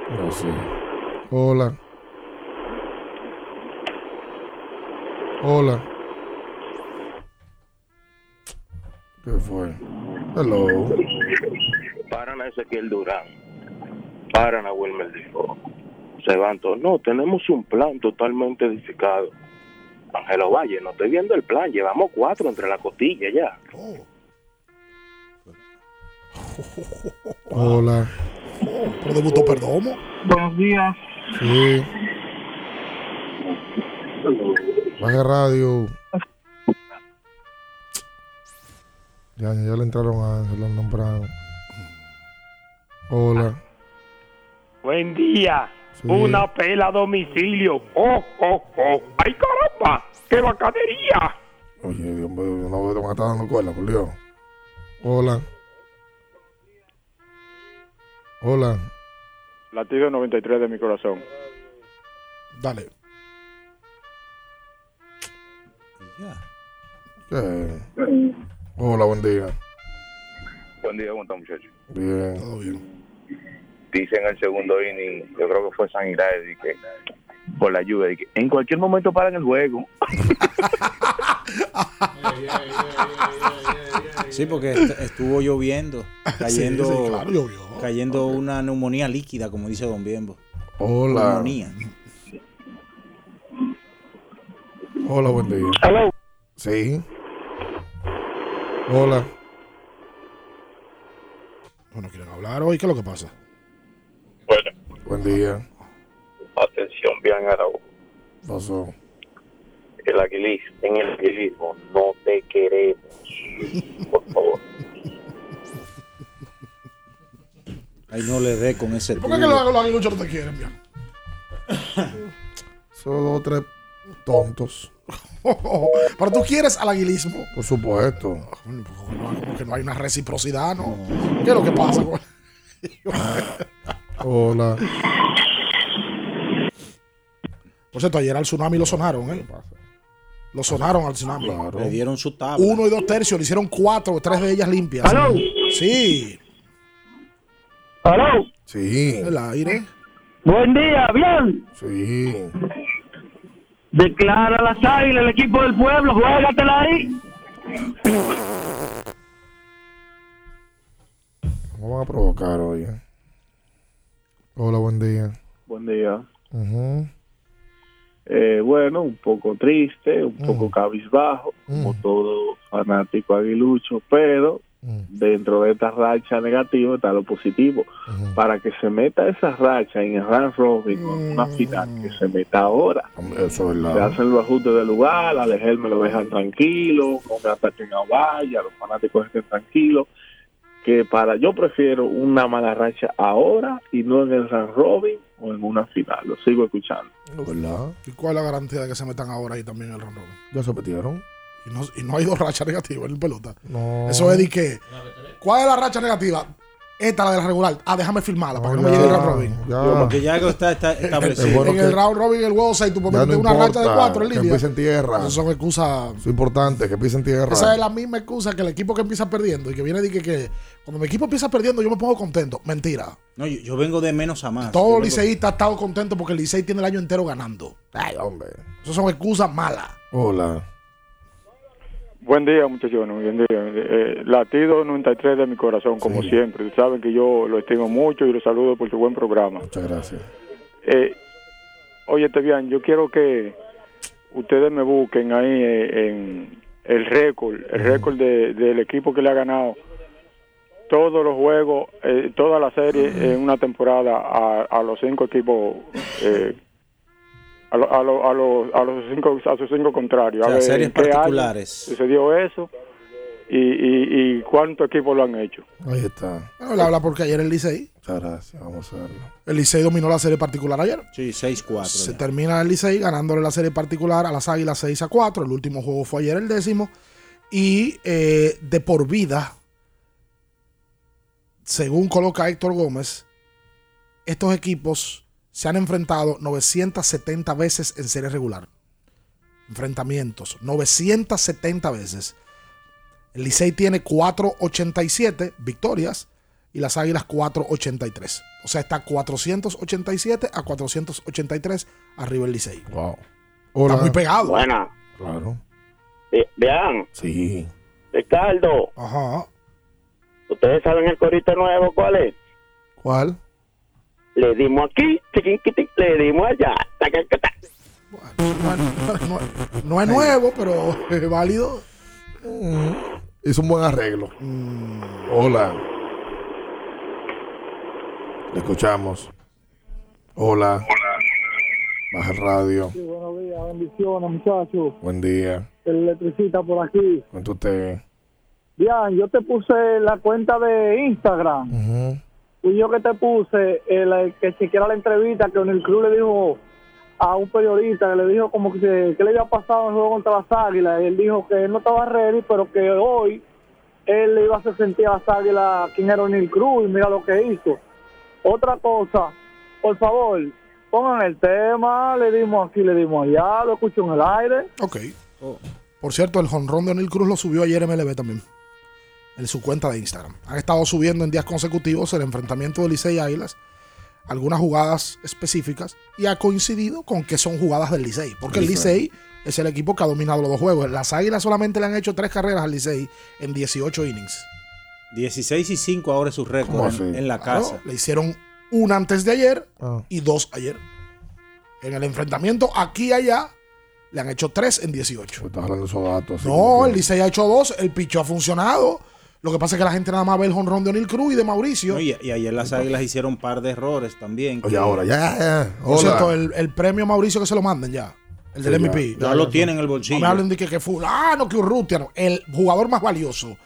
No sé. Hola. Hola. ¿Qué fue? Hello. Paran a Ezequiel Durán, paran a Wilmer Defoe. Se van todos. No, tenemos un plan totalmente edificado. Ángelo Valle, no estoy viendo el plan. Llevamos cuatro entre la costilla ya. Hola. Pero debutó Perdomo. Buenos días. Sí. Baja radio. Ya, ya le entraron a Ángel, lo nombraron. Hola. Buen día. Sí. Una pela a domicilio. ¡Oh, oh, oh! ¡Ay, caramba! ¡Qué bacanería! Oye, Dios mío, no te van a estar dando cuerda, por Dios. Hola. Hola. Latido 93 de mi corazón. Dale. ¿Qué? Hola, buen día. Buen día, ¿cómo están, muchachos? Bien. Todo bien. Dicen el segundo inning, yo creo que fue San Hilario, que por la lluvia, que en cualquier momento paran el juego. [laughs] [laughs] Sí, porque est- estuvo lloviendo, [laughs] cayendo, Sí, sí, claro, llovió. cayendo una neumonía líquida, como dice Don Biembo. Hola. Neumonía. Hola, buen día. Hello. Sí. Hola. Bueno, quieren hablar hoy. ¿Qué es lo que pasa? Buen día. Atención, bien Araujo. Pasó. El aguilismo, en el aguilismo no te queremos. Por favor. Ahí no le dé con ese ¿Por qué que los, los aguiluchos no te quieren, bien? [coughs] Son dos o tres tontos. [laughs] Pero tú quieres al aguilismo. Por supuesto. Como que no hay una reciprocidad, ¿no? ¿Qué es lo que pasa? güey? [laughs] Hola. Por cierto, ayer al tsunami lo sonaron, ¿eh? Lo sonaron al tsunami. Le dieron su tabla. Uno y dos tercios, le hicieron cuatro, tres de ellas limpias. ¿Aló? Sí. ¿Aló? Sí. El aire. Buen día, bien. Sí. Declara las águilas, el equipo del pueblo, juégatela ahí. ¿Cómo van a provocar hoy? eh? Hola, buen día. Buen día. Ujú. Eh, bueno, un poco triste, un poco cabizbajo, como todo fanático aguilucho, pero dentro de esta racha negativa está lo positivo. Para que se meta esa racha en el round robin con una final, que se meta ahora. Eso es Se hacen los ajustes del lugar, a Legel me lo dejan tranquilo, no me ataquen a Valla, los fanáticos estén tranquilos. Que para yo prefiero una mala racha ahora y no en el round robin o en una final. Lo sigo escuchando. ¿Verdad? ¿Y cuál es la garantía de que se metan ahora ahí también en el round robin? Ya se metieron. Y no, y no hay dos rachas negativas en pelota. No. Eso es de que. ¿Cuál es la racha negativa? Esta, la de la regular. Ah, déjame firmarla para que no me llegue el round robin. ya. Porque ya que está, está [laughs] establecido. Es bueno en que- el round robin, el juego 6, tú puedes meter no una racha de importa, cuatro en que línea. empiecen tierra. Esas son excusas. Es importante que pisen tierra. Esa es la misma excusa que el equipo que empieza perdiendo y que viene y que, que cuando mi equipo empieza perdiendo yo me pongo contento. Mentira. No, yo, yo vengo de menos a más. Todo liceísta ha estado contento porque el Licey tiene el año entero ganando. Ay, hombre. Esas son excusas malas. Hola. Buen día, muchachones. Buen día. Eh, latido 93 de mi corazón, como siempre. Saben que yo lo estimo mucho y lo saludo por su buen programa. Muchas gracias. Eh, oye, Tebian, yo quiero que ustedes me busquen ahí en el récord, el récord de- del equipo que le ha ganado todos los juegos, eh, toda la serie en una temporada a, a los cinco equipos, eh, a, lo- a, lo- a los, a los cinco, a sus cinco contrarios. O a ver series particulares. sucedió eso y, y, y cuántos equipos lo han hecho. Ahí está. Bueno, él habla porque ayer el Licey. Muchas gracias. Vamos a verlo. El Licey dominó la serie particular ayer. Sí, 6-4. Se ya. termina el Licey ganándole la serie particular a las Águilas 6 a 4. El último juego fue ayer el décimo. Y eh, de por vida, según coloca Héctor Gómez, estos equipos se han enfrentado 970 veces en serie regular. enfrentamientos, 970 veces. El Licey tiene 487 victorias y las Águilas 483. O sea, está 487 a 483 arriba el Licey. Wow. Está muy pegado. Buena. Claro. Vean, Sí. Ricardo, Ajá. ¿ustedes saben el corito nuevo cuál es? ¿Cuál? Le dimos aquí, le dimos allá. taca. No, no es nuevo, pero es válido. Hizo un buen arreglo. Hola. Le escuchamos. Hola. Baja el radio. Sí, buenos días, bendiciones, muchachos. Buen día. El electricista por aquí. Cuenta usted. Bien, yo te puse la cuenta de Instagram. Y yo que te puse el, que chequeara la entrevista que en el club le dijo a un periodista que le dijo como que, que le había pasado en el juego contra las águilas. Y él dijo que él no estaba ready, pero que hoy él le iba a hacer sentir a las águilas quién era O'Neill Cruz y mira lo que hizo. Otra cosa, por favor, pongan el tema, le dimos aquí, le dimos allá, lo escucho en el aire. Ok. Por cierto, el jonrón de O'Neill Cruz lo subió ayer MLB también. En su cuenta de Instagram. Han estado subiendo en días consecutivos el enfrentamiento de Licey y Águilas. Algunas jugadas específicas. Y ha coincidido con que son jugadas del Licey. Porque el Licey es el equipo que ha dominado los dos juegos. Las Águilas solamente le han hecho tres carreras al Licey en 18 innings. 16 y 5 ahora es su récord ¿Cómo en, la Claro, casa. le hicieron una antes de ayer Ah. y dos ayer. En el enfrentamiento aquí y allá le han hecho tres en 18. Estás hablando de esos datos. así No, el Licey ha hecho dos, el picho ha funcionado. Lo que pasa es que la gente nada más ve el jonrón de O'Neill Cruz y de Mauricio. No, y, y ayer las águilas hicieron un par de errores también. Oye, ahora, ya, ya. Por cierto, el, el premio Mauricio que se lo manden ya. El del Sí, ya. Lo tiene en el bolsillo. No me hablen de que, que fulano, que Urrutia. no. El jugador más valioso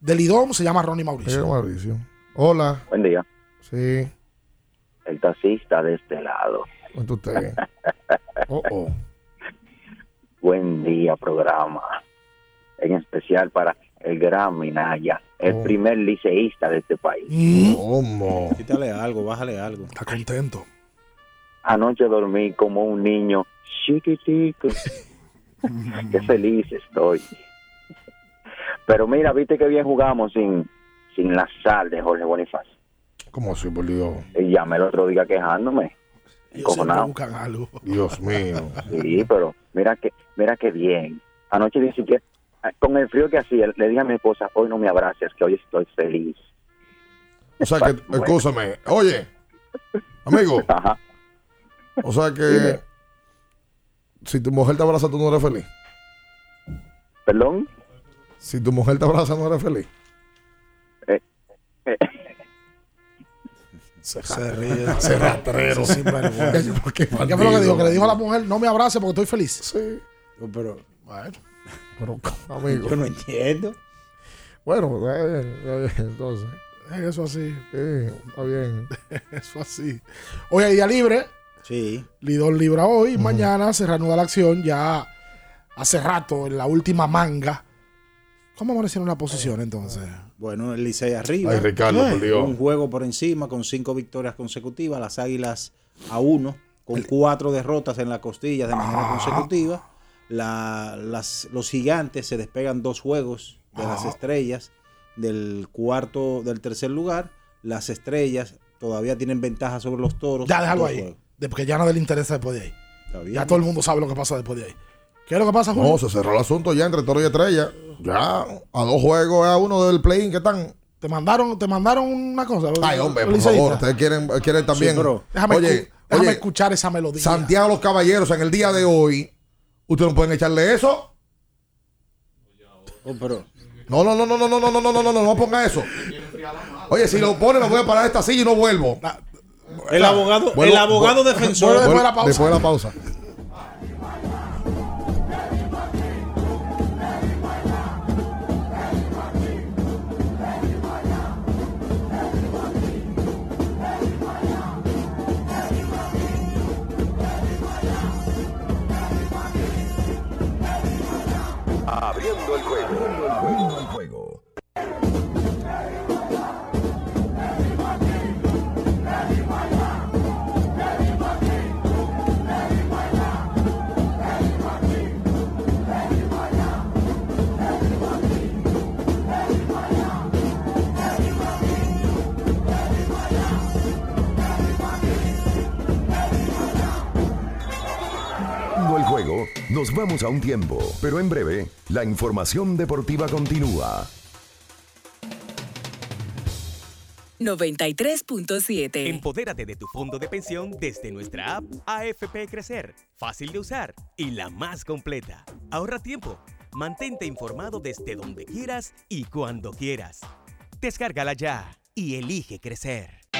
del IDOM se llama Ronnie Mauricio. Eh, Mauricio. Hola. Buen día. Sí. El taxista de este lado. Usted. [laughs] Oh, oh. Buen día, programa. En especial para el gran Minaya, el Oh. primer liceísta de este país. ¿Cómo? Quítale algo, bájale algo. Está contento. Anoche dormí como un niño chiquitico. [laughs] Qué feliz estoy. Pero mira, viste que bien jugamos sin, sin la sal de Jorge Bonifacio. ¿Cómo así, por Dios? Y llamé el otro día quejándome. Buscan algo. Dios mío. Sí, pero mira que, mira que bien. Anoche ni siquiera, con el frío que hacía, le dije a mi esposa, hoy no me abraces, que hoy estoy feliz. O sea que, escúchame. Oye, amigo. O sea que. Si tu mujer te abraza, tú no eres feliz. ¿Perdón? Si tu mujer te abraza, no eres feliz. Se, se ríe. [laughs] Se rastrero. ¿Por qué [laughs] ¿Qué fue lo que dijo? Que le dijo a la mujer, no me abrace porque estoy feliz. Sí. Pero, bueno. Pero, [laughs] amigo. Yo no entiendo. Bueno, está bien, está bien, entonces. Eso así. Sí, está bien. Eso así. Hoy hay día libre. Sí. Lidón libra hoy. Mañana se reanuda la acción. Ya hace rato, en la última manga. ¿Cómo amanecieron la posición entonces? Bueno, el Licey arriba. Ay, Ricardo, por Dios. Un juego por encima con cinco victorias consecutivas. Las Águilas a uno, con cuatro derrotas en la costilla de manera consecutiva. La- las, los gigantes se despegan dos juegos de las estrellas del cuarto, del tercer lugar. Las estrellas todavía tienen ventaja sobre los toros. Ya déjalo ahí. juegos. De- Porque ya nada le interesa después de ahí. Está bien. Ya todo el mundo sabe lo que pasa después de ahí. ¿Qué es lo que pasa, Julio? No, se cerró el asunto ya entre Toro y Estrella. Ya, a dos juegos, a uno del play-in que están. Te mandaron, te mandaron una cosa. Ay, hombre, por Liceísta. favor, ustedes quieren, quieren también. Sí, pero déjame, oye, escu- déjame oye, escuchar esa melodía. Santiago Los Caballeros en el día de hoy, ustedes no pueden echarle eso. Oh, pero, No, no, no, no, no, no, no, no, no, no, no, no, no ponga eso. Oye, si lo pone, me voy a parar de esta silla y no vuelvo. El abogado, Vuelvo- el abogado defensor. después de la pausa. Abriendo el juego. Nos vamos a un tiempo, pero en breve, la información deportiva continúa. 93.7. Empodérate de tu fondo de pensión desde nuestra app AFP Crecer. Fácil de usar y la más completa. Ahorra tiempo. Mantente informado desde donde quieras y cuando quieras. Descárgala ya y elige crecer.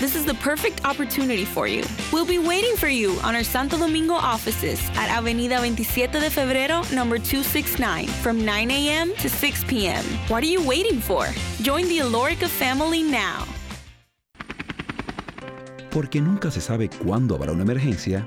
This is the perfect opportunity for you. We'll be waiting for you on our Santo Domingo offices at Avenida 27 de Febrero, number 269, from 9 a.m. to 6 p.m. What are you waiting for? Join the Alorica family now. Porque nunca se sabe cuándo habrá una emergencia,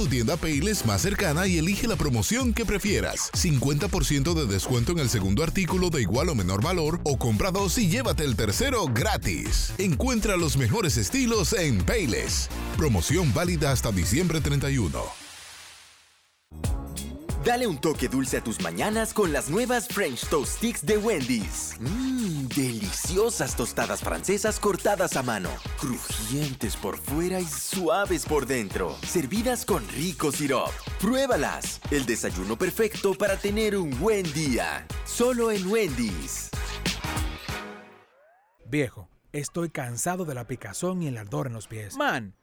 Tu tienda Payless más cercana y elige la promoción que prefieras. 50% de descuento en el segundo artículo de igual o menor valor o compra dos y llévate el tercero gratis. Encuentra los mejores estilos en Payless. Promoción válida hasta diciembre 31. Dale un toque dulce a tus mañanas con las nuevas French Toast Sticks de Wendy's. Mmm, deliciosas tostadas francesas cortadas a mano, crujientes por fuera y suaves por dentro, servidas con rico sirop. Pruébalas, el desayuno perfecto para tener un buen día. Solo en Wendy's. Viejo, estoy cansado de la picazón y el ardor en los pies. Man,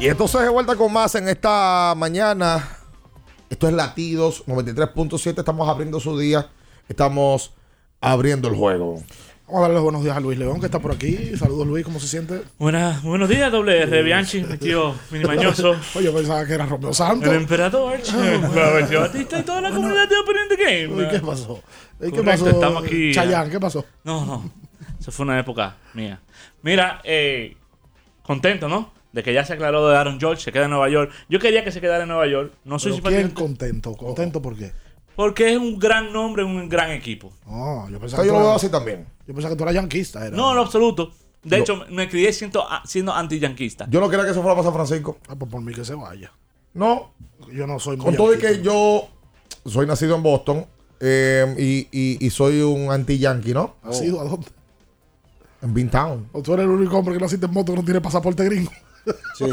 Y entonces de vuelta con más en esta mañana. Esto es Latidos 93.7. Estamos abriendo su día. Estamos abriendo el juego. Vamos a darle los buenos días a Luis León, que está por aquí. Saludos, Luis, ¿cómo se siente? Buenas, buenos días, doble R, Bianchi, mi tío minimañoso. [laughs] Oye, yo pensaba que era Romeo Santos. El emperador, [laughs] Fabricio Batista y toda la comunidad de Open the Game. Uy, ¿qué pasó? ¿Qué Correcto, pasó? Estamos aquí. Chayanne, ¿qué pasó? No, no. Eso fue una época mía. Mira, eh, contento, ¿no? De que ya se aclaró de Aaron George, se queda en Nueva York. Yo quería que se quedara en Nueva York. No ¿Quién simpático. contento? ¿Contento por qué? Porque es un gran nombre, un gran equipo. No, yo Yo pensaba que tú lo veo así también. Yo pensaba que tú eras yanquista. Era. No, en absoluto. De No. hecho, me crié siendo, siendo anti-yanquista. Yo no quería que se fuera para San Francisco. Ah, pues por mí que se vaya. No. Yo no soy muy Con todo y yanquista. que yo soy nacido en Boston eh, y, y- y soy un anti-yankee, ¿no? ¿Has ido a dónde? En Beantown. O tú eres el único hombre que naciste en moto que no tiene pasaporte gringo. Sí. [laughs]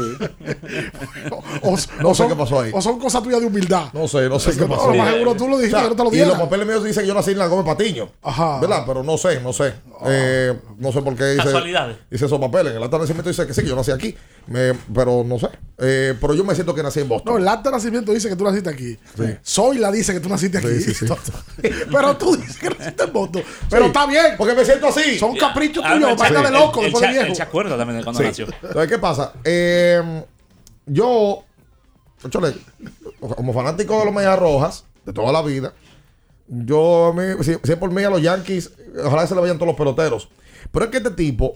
O, No o sé son- qué pasó ahí. O son cosas tuyas de humildad. No sé, no sé qué pasó. lo más seguro tú lo dijiste, que no te lo y los papeles míos dicen que yo nací en la Gómez Patiño. Ajá. ¿Verdad? Pero no sé, no sé. Eh, no sé por qué dice, Casualidades. dice esos papeles. En el acta de nacimiento dice que sí, que yo nací aquí. Me- pero no sé. Eh, pero yo me siento que nací en Boston. No, el acta de nacimiento dice que tú naciste aquí. Soy la dice que tú naciste aquí. Sí, sí, sí. [laughs] Pero tú dices que naciste en Boston. Pero Sí, está bien. Porque me siento así. Son caprichos Ah, tuyos, de loco el- después de viejo. Él se acuerda también de cuando Sí. nació. Entonces, ¿qué pasa? Eh, yo, chole, como fanático de los Medias Rojas, de toda la vida, yo, a mí, si, si es por mí a los Yankees, ojalá se le vayan todos los peloteros. Pero es que este tipo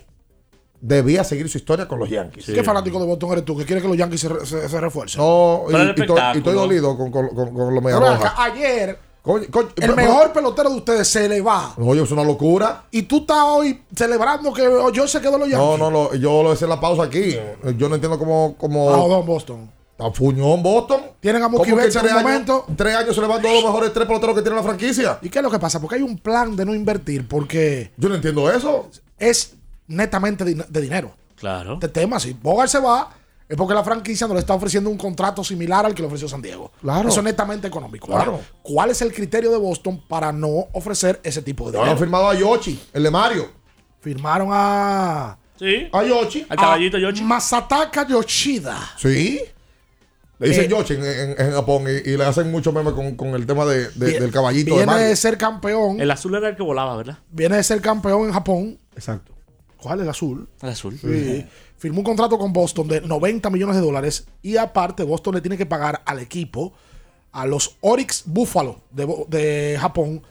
debía seguir su historia con los Yankees. ¿Qué fanático de Boston eres tú? Que quiere que los Yankees se, se- se refuercen. No, y, estoy, y espectáculo. estoy dolido con, con- con- con los Medias Pero Rojas. ayer, Coño, coño, el pero- mejor pelotero de ustedes se le va. Oye, es una locura. Y tú estás hoy celebrando que yo se quedó los Yankees. No, no, lo- yo lo hice en la pausa aquí. Yo no entiendo cómo. cómo Ah, Don Boston. a Fuñón Boston. Tienen a ¿Cómo Mookie que Betts en tres un años, momento. tres años se le van todos los mejores tres peloteros que tiene la franquicia? ¿Y qué es lo que pasa? Porque hay un plan de no invertir porque Yo no entiendo eso. es netamente de dinero. Claro. Este tema, si Bogart se va, es porque la franquicia no le está ofreciendo un contrato similar al que le ofreció San Diego. Claro. Eso es netamente económico. Claro. Ahora, ¿Cuál es el criterio de Boston para no ofrecer ese tipo de Ahora han dinero? firmado a Yoshi, el de Mario. Firmaron a, Sí. A Yoshi. Al caballito Yoshi. Masataka Yoshida. Sí. Le dicen Eh, Yoshi en, en- en Japón y, y le hacen mucho meme con, con el tema de, de- del caballito de Viene Mario. de ser campeón. El azul era el que volaba, ¿verdad? Viene de ser campeón en Japón. Exacto. ¿Cuál? El azul. El azul. Sí. Firmó un contrato con Boston de 90 millones de dólares y aparte Boston le tiene que pagar al equipo, a los Oryx Buffalo de, de Japón,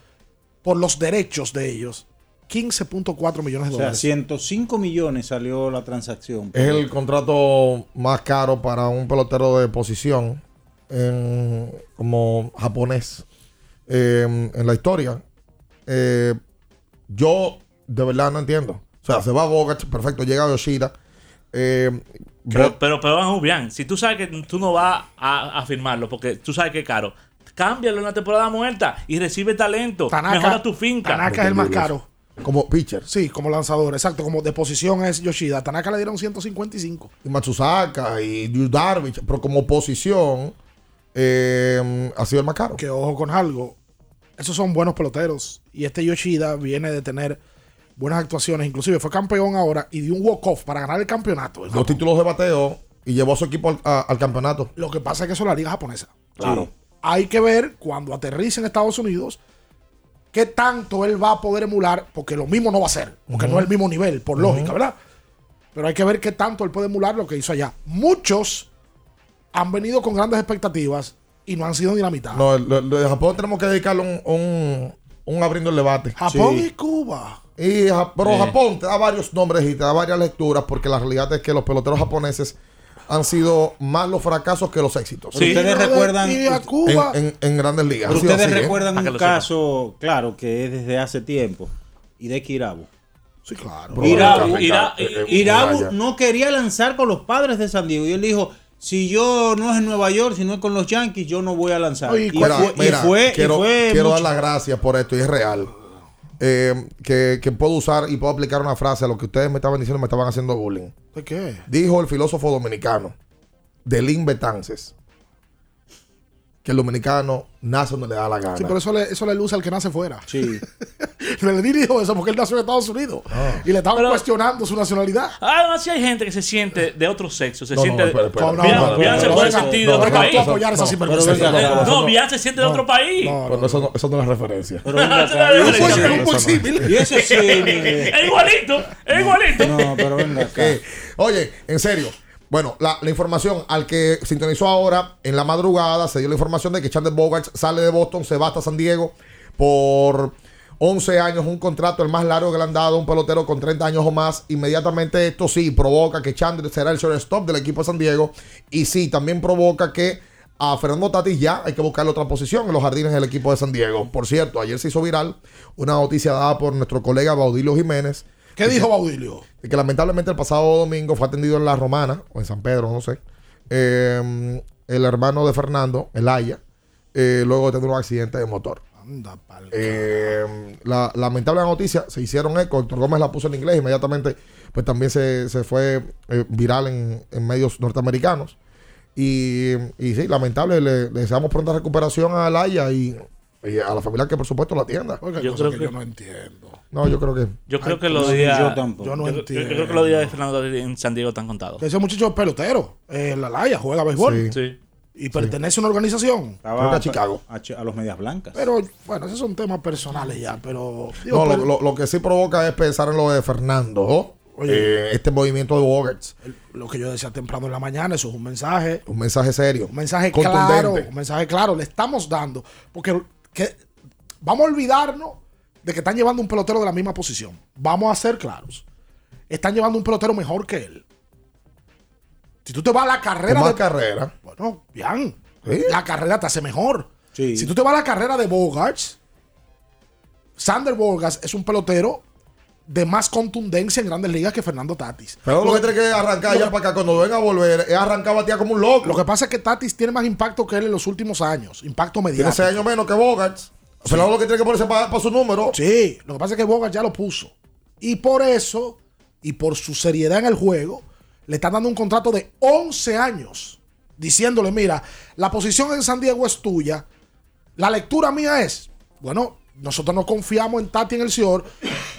por los derechos de ellos, 15.4 millones de O sea, dólares. 105 millones salió la transacción. Es el contrato más caro para un pelotero de posición en- como japonés eh, en la historia. Eh, yo de verdad no entiendo. O sea, se va Bogart, perfecto, llega Yoshida. Eh, Pero, pero, pero bien. Si tú sabes que tú no vas a, a firmarlo porque tú sabes que es caro, cámbialo en la temporada muerta y recibe talento. Tanaka- Mejora tu finca. Tanaka es el más caro. como pitcher. Sí, como lanzador, exacto. Como de posición es Yoshida. A Tanaka le dieron 155. Y Matsusaka y Yu Darvish, pero como posición eh, ha sido el más caro. Que ojo con algo. Esos son buenos peloteros. Y este Yoshida viene de tener buenas actuaciones. Inclusive fue campeón ahora y dio un walk-off para ganar el campeonato. Dos títulos de bateo y llevó a su equipo al, a- al campeonato. Lo que pasa es que eso es la liga japonesa. Claro. Sí. Hay que ver cuando aterrice en Estados Unidos qué tanto él va a poder emular, porque lo mismo no va a ser, porque no es el mismo nivel, por lógica, ¿verdad? Pero hay que ver qué tanto él puede emular lo que hizo allá. Muchos han venido con grandes expectativas y no han sido ni la mitad. No, el- el de Japón tenemos que dedicarle un, un, un abriendo el debate. Japón Sí. y Cuba. Y pero Eh. Japón te da varios nombres y te da varias lecturas porque la realidad es que los peloteros japoneses han sido más los fracasos que los éxitos. Pero ustedes recuerdan- Y a Cuba. En, en- en grandes ligas. Pero ustedes así, ¿eh? recuerdan un caso, claro, que es desde hace tiempo, y de Kirabo. Sí, claro. Irabu, Ira- eh, Irabu vaya. no quería lanzar con los padres de San Diego. Y él dijo, si yo no es en Nueva York, sino es con los Yankees, yo no voy a lanzar. Oye, y, Mira, fue, y fue- y quiero, fue quiero dar las gracias por esto y es real. Eh, que, que puedo usar y puedo aplicar una frase a lo que ustedes me estaban diciendo, me estaban haciendo bullying. ¿De qué? Dijo el filósofo dominicano, Delín Betances, que el dominicano nace donde le da la gana. Sí, pero eso le, eso le luce al que nace fuera. Sí. le dijo eso porque él nació en Estados Unidos. Y le estaban Pero- cuestionando su nacionalidad. Además, si hay gente que se siente de otro sexo, se No, siente. no, no, no, se puede sentir de otro país. no. Bian se siente de otro país. No, eso no es referencia. Es un símil. Y ese sí. Es igualito, es igualito. No, pero venga. Eh, oye, en serio. Bueno, la, información al que sintonizó ahora en la madrugada se dio la información de que Chandler Bogart sale de Boston, se va hasta San Diego por 11 años, un contrato el más largo que le han dado a un pelotero con 30 años o más. Inmediatamente esto sí provoca que Chandler será el shortstop del equipo de San Diego y sí también provoca que a Fernando Tatis ya hay que buscarle otra posición en los jardines del equipo de San Diego. Por cierto, ayer se hizo viral una noticia dada por nuestro colega Baudilio Jiménez. ¿Qué dijo Baudilio? Que lamentablemente el pasado domingo fue atendido en La Romana, o en San Pedro, no sé, eh, el hermano de Fernando, Elaya, eh, luego de tener un accidente de motor. Eh, la lamentable noticia, se hicieron eco, Héctor Gómez la puso en inglés, inmediatamente pues también se, se fue eh, viral en, en medios norteamericanos. Y, y sí, lamentable, le, le deseamos pronta recuperación a Alaya y, y a la familia que por supuesto la atienda. Yo creo que- no entiendo. No, yo creo que... Yo creo que los días. yo tampoco. Yo no yo- yo entiendo. creo que los días de Fernando en San Diego están contados. Ese muchacho es pelotero. Eh, la Laya juega béisbol. Sí. Y pertenece a una organización. Estaba A, Ch- a los medias blancas. Pero bueno, esos son temas personales ya. Pero. digo, No, lo, pero- lo- lo que sí provoca es pensar en lo de Fernando. ¿no? Oye. Eh, este movimiento de Bogarts. lo que yo decía temprano en la mañana, eso es un mensaje. Un mensaje serio. Un mensaje claro. Un mensaje claro. Le estamos dando. Porque que- vamos a olvidarnos de que están llevando un pelotero de la misma posición. Vamos a ser claros. Están llevando un pelotero mejor que él. Si tú te vas a la carrera más de carrera. Bueno, bien. Sí. La carrera te hace mejor. Si tú te vas a la carrera de Bogarts, Sander Bogarts es un pelotero de más contundencia en grandes ligas que Fernando Tatis. Pero lo que tiene que arrancar ya para acá, cuando venga a volver, es arrancar batear como un loco. Lo que pasa es que Tatis tiene más impacto que él en los últimos años. Impacto Tiene mediático. seis años menos que Bogarts. Fernando lo que tiene que ponerse para, su número. Sí, lo que pasa es que Bogart ya lo puso. Y por eso, y por su seriedad en el juego, le están dando un contrato de 11 años. Diciéndole, mira, la posición en San Diego es tuya. La lectura mía es, bueno, nosotros no confiamos en Tati en el Señor.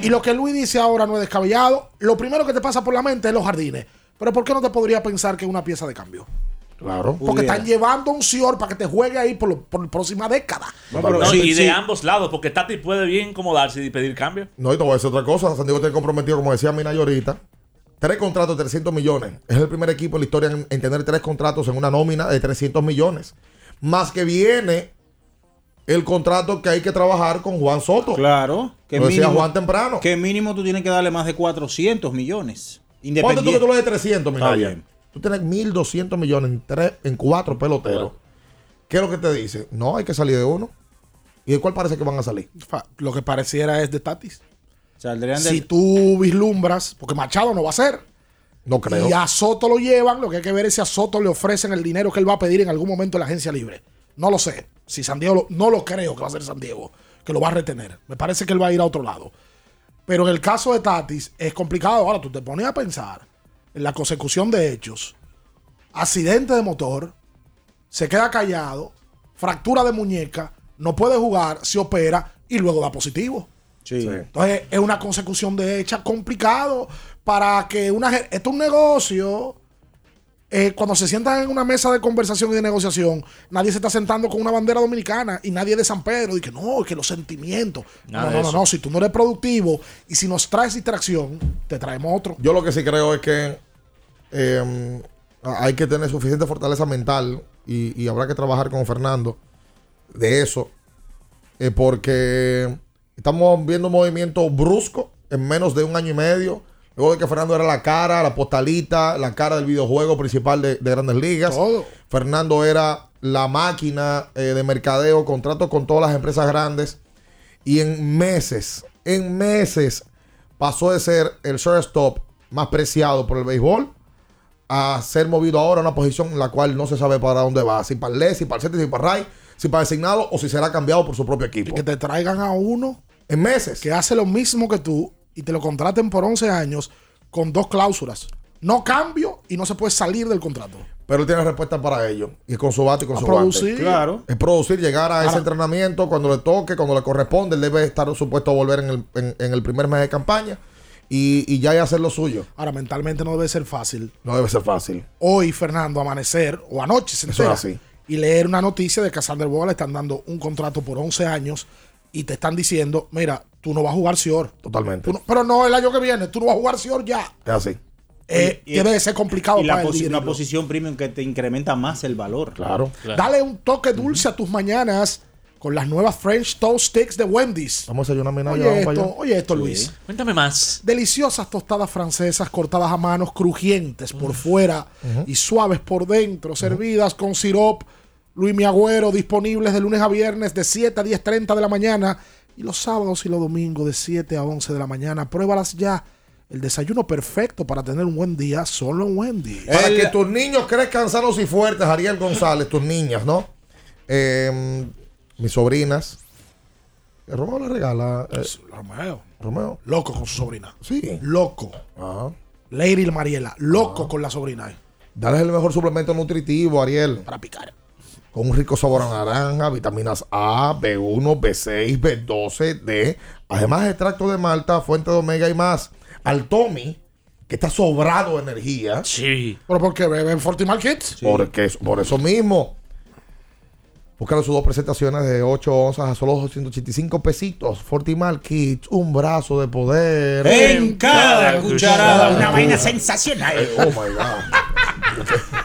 Y lo que Luis dice ahora no es descabellado. Lo primero que te pasa por la mente es los jardines. Pero ¿por qué no te podría pensar que es una pieza de cambio? Claro. Porque están llevando un Señor para que te juegue ahí por, lo- por la próxima década. No, y de ambos lados, porque Tati puede bien incomodarse y pedir cambio. No, y te voy a decir otra cosa. San Diego tiene comprometido, como decía Mina ahorita, tres contratos de 300 millones. Es el primer equipo en la historia en, en tener tres contratos en una nómina de 300 millones. Más que viene el contrato que hay que trabajar con Juan Soto. Claro. Que Lo decía mínimo, Juan temprano. Que mínimo tú tienes que darle más de 400 millones. Ponte tú Independiente. que tú lo de 300, Está Minaya. bien. Tú tienes 1.200 millones en, tres, en cuatro peloteros. ¿Qué es lo que te dice? No, hay que salir de uno. ¿Y de cuál parece que van a salir? Lo que pareciera es de Tatis. Saldrían Si del- tú vislumbras, porque Machado no va a ser. No creo. Y a Soto lo llevan, lo que hay que ver es si a Soto le ofrecen el dinero que él va a pedir en algún momento en la agencia libre. No lo sé. Si San Diego, lo- no lo creo que va a ser San Diego, que lo va a retener. Me parece que él va a ir a otro lado. Pero en el caso de Tatis es complicado. Ahora tú te pones a pensar en la consecución de hechos. Accidente de motor, se queda callado, fractura de muñeca, no puede jugar, se opera y luego da positivo. Sí. Entonces es una consecución de hechos complicado para que una esto es un negocio. Eh, cuando se sientan en una mesa de conversación y de negociación, nadie se está sentando con una bandera dominicana y nadie de San Pedro. Y que no, que los sentimientos. Nada no, no, no, no. Si tú no eres productivo y si nos traes distracción, te traemos otro. Yo lo que sí creo es que eh, hay que tener suficiente fortaleza mental y, y habrá que trabajar con Fernando de eso. eh, porque estamos viendo un movimiento brusco en menos de un año y medio. Luego de que Fernando era la cara, la postalita, la cara del videojuego principal de, de Grandes Ligas. Fernando era la máquina eh, de mercadeo, contratos con todas las empresas grandes. Y en meses, en meses, pasó de ser el shortstop más preciado por el béisbol a ser movido ahora a una posición en la cual no se sabe para dónde va. Si para el left, si para el centro, si para el right, si para designado o si será cambiado por su propio equipo. Que te traigan a uno en meses que hace lo mismo que tú y te lo contraten por 11 años con dos cláusulas. No cambio y no se puede salir del contrato. Pero él tiene respuesta para ello. Y con su bate y con A su producir. guante. Claro. Es producir, llegar a ese entrenamiento cuando le toque, cuando le corresponde. Él debe estar supuesto a volver en el, en- en el primer mes de campaña. Y, y ya y hacer lo suyo. Ahora, mentalmente no debe ser fácil. No debe ser fácil. Hoy, Fernando, amanecer o anoche se Eso es entera así. y leer una noticia de que a Sander Boga le están dando un contrato por 11 años y te están diciendo, mira, tú no vas a jugar Sior. Totalmente. No- pero no el año que viene, tú no vas a jugar Sior ya. Es así. Eh, Y- debe de ser complicado y la para él posi- una posición premium que te incrementa más el valor. Claro. Dale un toque dulce a tus mañanas con las nuevas French Toast Sticks de Wendy's. Vamos a desayunar mina, Oye esto, oye esto, Sí. Luis. Cuéntame más. Deliciosas tostadas francesas cortadas a manos, crujientes por fuera y suaves por dentro, servidas con sirop. Luis Mi Agüero, disponibles de lunes a viernes de 7 a 10.30 de la mañana y los sábados y los domingos de 7 a 11 de la mañana. Pruébalas ya. El desayuno perfecto para tener un buen día solo en Wendy. Para que tus niños crezcan sanos y fuertes, Ariel González, tus niñas, ¿no? Eh, mis sobrinas Romeo le regala. eh, Romeo. Romeo. Loco con su sobrina. Sí. Loco. Ajá. Lady Mariela. Loco con la sobrina. eh. Dale el mejor suplemento nutritivo, Ariel. Para picar. Con un rico sabor a naranja, vitaminas A, B1, B6, B12, D. Además, extracto de malta, fuente de omega y más. Al Tommy, que está sobrado de energía. Sí. ¿Pero por qué beben Fortimal Kids? Porque, por eso mismo. Búscalo sus dos presentaciones de 8 onzas a solo 285 pesitos. Fortimal Kids, un brazo de poder. En cada cucharada, una vaina sensacional. Eh, Oh my God. [laughs]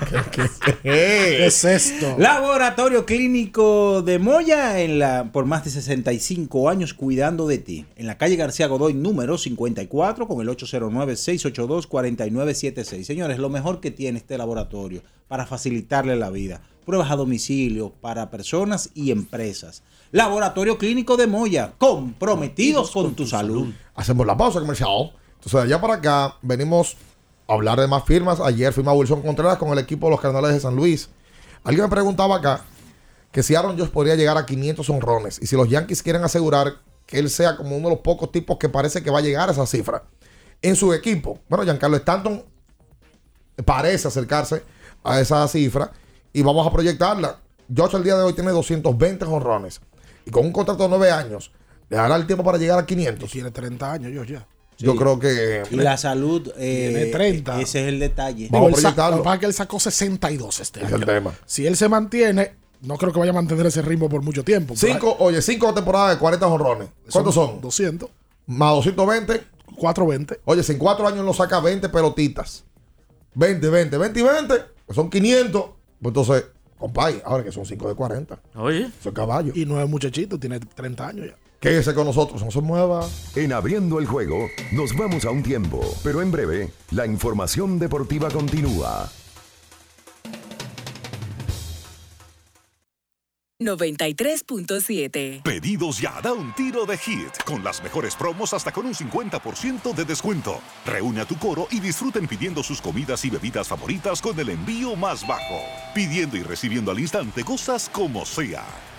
¿Qué es esto? Laboratorio Clínico de Moya en la, por más de 65 años cuidando de ti. En la calle García Godoy número 54 con el 809-682-4976. Señores, lo mejor que tiene este laboratorio para facilitarle la vida. Pruebas a domicilio para personas y empresas. Laboratorio Clínico de Moya, comprometidos con tu salud. Hacemos la pausa comercial. Entonces, de allá para acá, venimos hablar de más firmas. Ayer firma Wilson Contreras con el equipo de los Cardenales de San Luis. Alguien me preguntaba acá que si Aaron Josh podría llegar a 500 honrones y si los Yankees quieren asegurar que él sea como uno de los pocos tipos que parece que va a llegar a esa cifra en su equipo. Bueno, Giancarlo Stanton parece acercarse a esa cifra y vamos a proyectarla. Josh el día de hoy tiene 220 honrones y con un contrato de 9 años le dará el tiempo para llegar a 500. Tiene 30 años, yo ya. Yo creo que. Y la salud, eh, Tiene 30. ese es el detalle. Digo, él sa- lo que pasa es que él sacó 62 este Es año. el tema. Si él se mantiene, no creo que vaya a mantener ese ritmo por mucho tiempo. Cinco, oye, cinco temporadas de 40 honrones. ¿Cuántos son? 200. Más 220. 420. Oye, si en cuatro años no saca 20 pelotitas. 20, 20, 20 y 20. pues son 500. Pues entonces, compadre, ahora que son 5 de 40. Oye. Son caballos. Y no es muchachito, tiene 30 años ya. Quédese con nosotros, no se mueva. En abriendo el juego, nos vamos a un tiempo, pero en breve, la información deportiva continúa. 93.7. Pedidos ya, da un tiro de hit, con las mejores promos hasta con un 50% de descuento. Reúne a tu coro y disfruten pidiendo sus comidas y bebidas favoritas con el envío más bajo. Pidiendo y recibiendo al instante cosas como sea.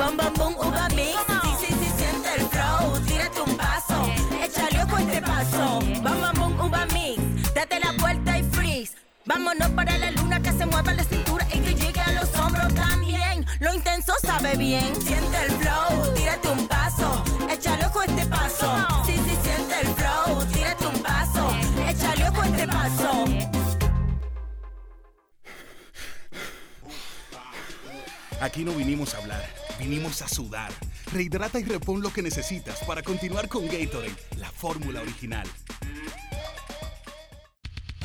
Bum, bum, bum, uva mix. Sí, sí, sí, siente el flow. Tírate un paso. Échale ojo este paso. Bum, bum, bum, uva mix. Date la vuelta y freeze. Vámonos para la luna que se mueva la cintura y que llegue a los hombros también. Lo intenso sabe bien. Siente el flow. Tírate un paso. Échale ojo este paso. Sí, sí, siente el flow. Tírate un paso. Échale ojo este paso. Aquí no vinimos a hablar, vinimos a sudar. Rehidrata y repon lo que necesitas para continuar con Gatorade, la fórmula original.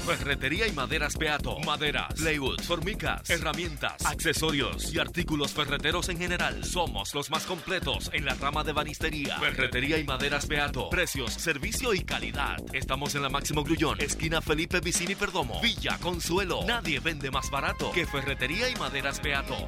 Ferretería y maderas Beato. Maderas, plywood, formicas, herramientas, accesorios y artículos ferreteros en general. Somos los más completos en la rama de banistería. Ferretería y maderas Beato. Precios, servicio y calidad. Estamos en la Máximo Grullón, esquina Felipe Vicini Perdomo, Villa Consuelo. Nadie vende más barato que Ferretería y maderas Beato.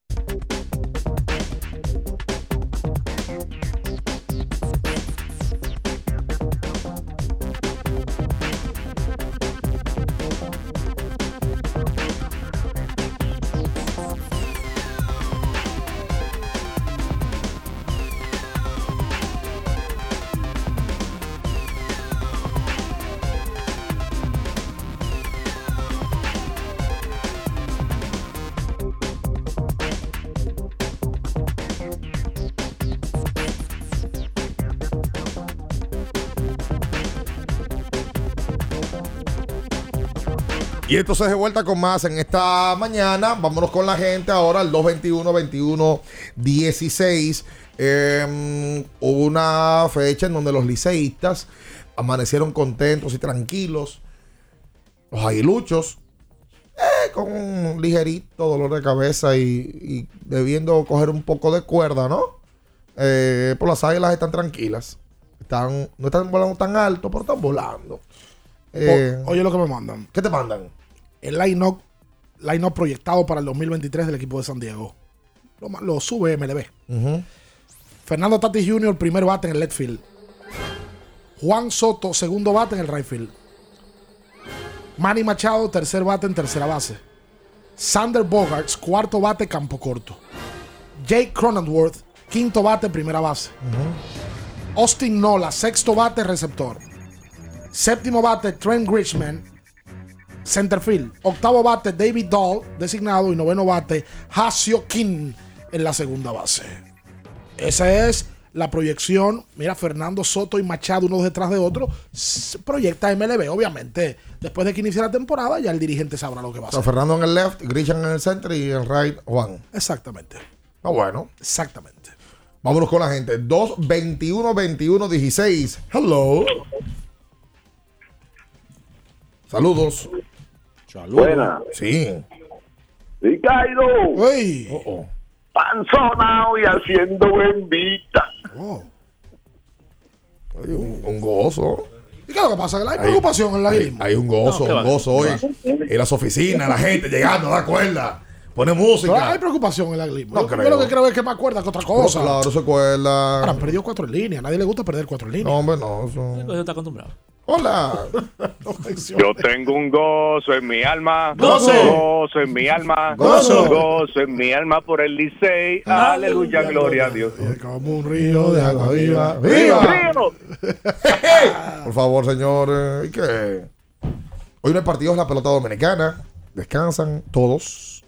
Entonces de vuelta con más en esta mañana. Vámonos con la gente ahora al 221-21-16. Eh, hubo una fecha en donde los liceístas amanecieron contentos y tranquilos. Los aguiluchos, eh, con un ligerito dolor de cabeza y, y debiendo coger un poco de cuerda, ¿no? Eh, pues las águilas están tranquilas. Están, no están volando tan alto, pero están volando. Eh, O- oye lo que me mandan. ¿Qué te mandan? El line-up line proyectado para el 2023 del equipo de San Diego. Lo, sube MLB. Fernando Tatis Jr., primer bate en el left field. Juan Soto, segundo bate en el right field. Manny Machado, tercer bate en tercera base. Sander Bogarts, cuarto bate, campo corto. Jake Cronenworth, quinto bate, primera base. Austin Nola, sexto bate, receptor. Séptimo bate, Trent Grishman, centerfield. Octavo bate, David Dahl, designado. Y noveno bate, Hasio King en la segunda base. Esa es la proyección. Mira, Fernando Soto y Machado, uno detrás de otro, proyecta MLB. Obviamente, después de que inicie la temporada, ya el dirigente sabrá lo que va a O sea, hacer. Fernando en el left, Grishan en el center y en right, Juan. Exactamente. Ah, bueno. Exactamente. Vámonos con la gente. 221-21-16. Hello. Saludos. Saludos. Buena. Sí. Ricardo. Oh, Panzonao y haciendo bendita. Un, un gozo. ¿Y qué es lo que pasa? Que hay preocupación en la Hay, hay un gozo, No, ¿qué un gozo hoy. En las oficinas, la gente llegando, da cuerda. Pone Pero música. hay preocupación en la Glim. No yo, creo. yo lo que creo es que me acuerda que otra cosa. No, claro, se acuerda. Ahora han perdido cuatro en línea. A nadie le gusta perder cuatro en línea. No, hombre, no. eso- está acostumbrado. Hola. [laughs] Yo tengo un gozo en mi alma. Gozo. Gozo en mi alma. Gozo. Gozo en mi alma por el Licey. Aleluya, gloria a Dios. Como un río de agua viva. ¡Viva! Por favor, señor. ¿Y qué? Hoy no hay partidos la pelota dominicana. Descansan todos.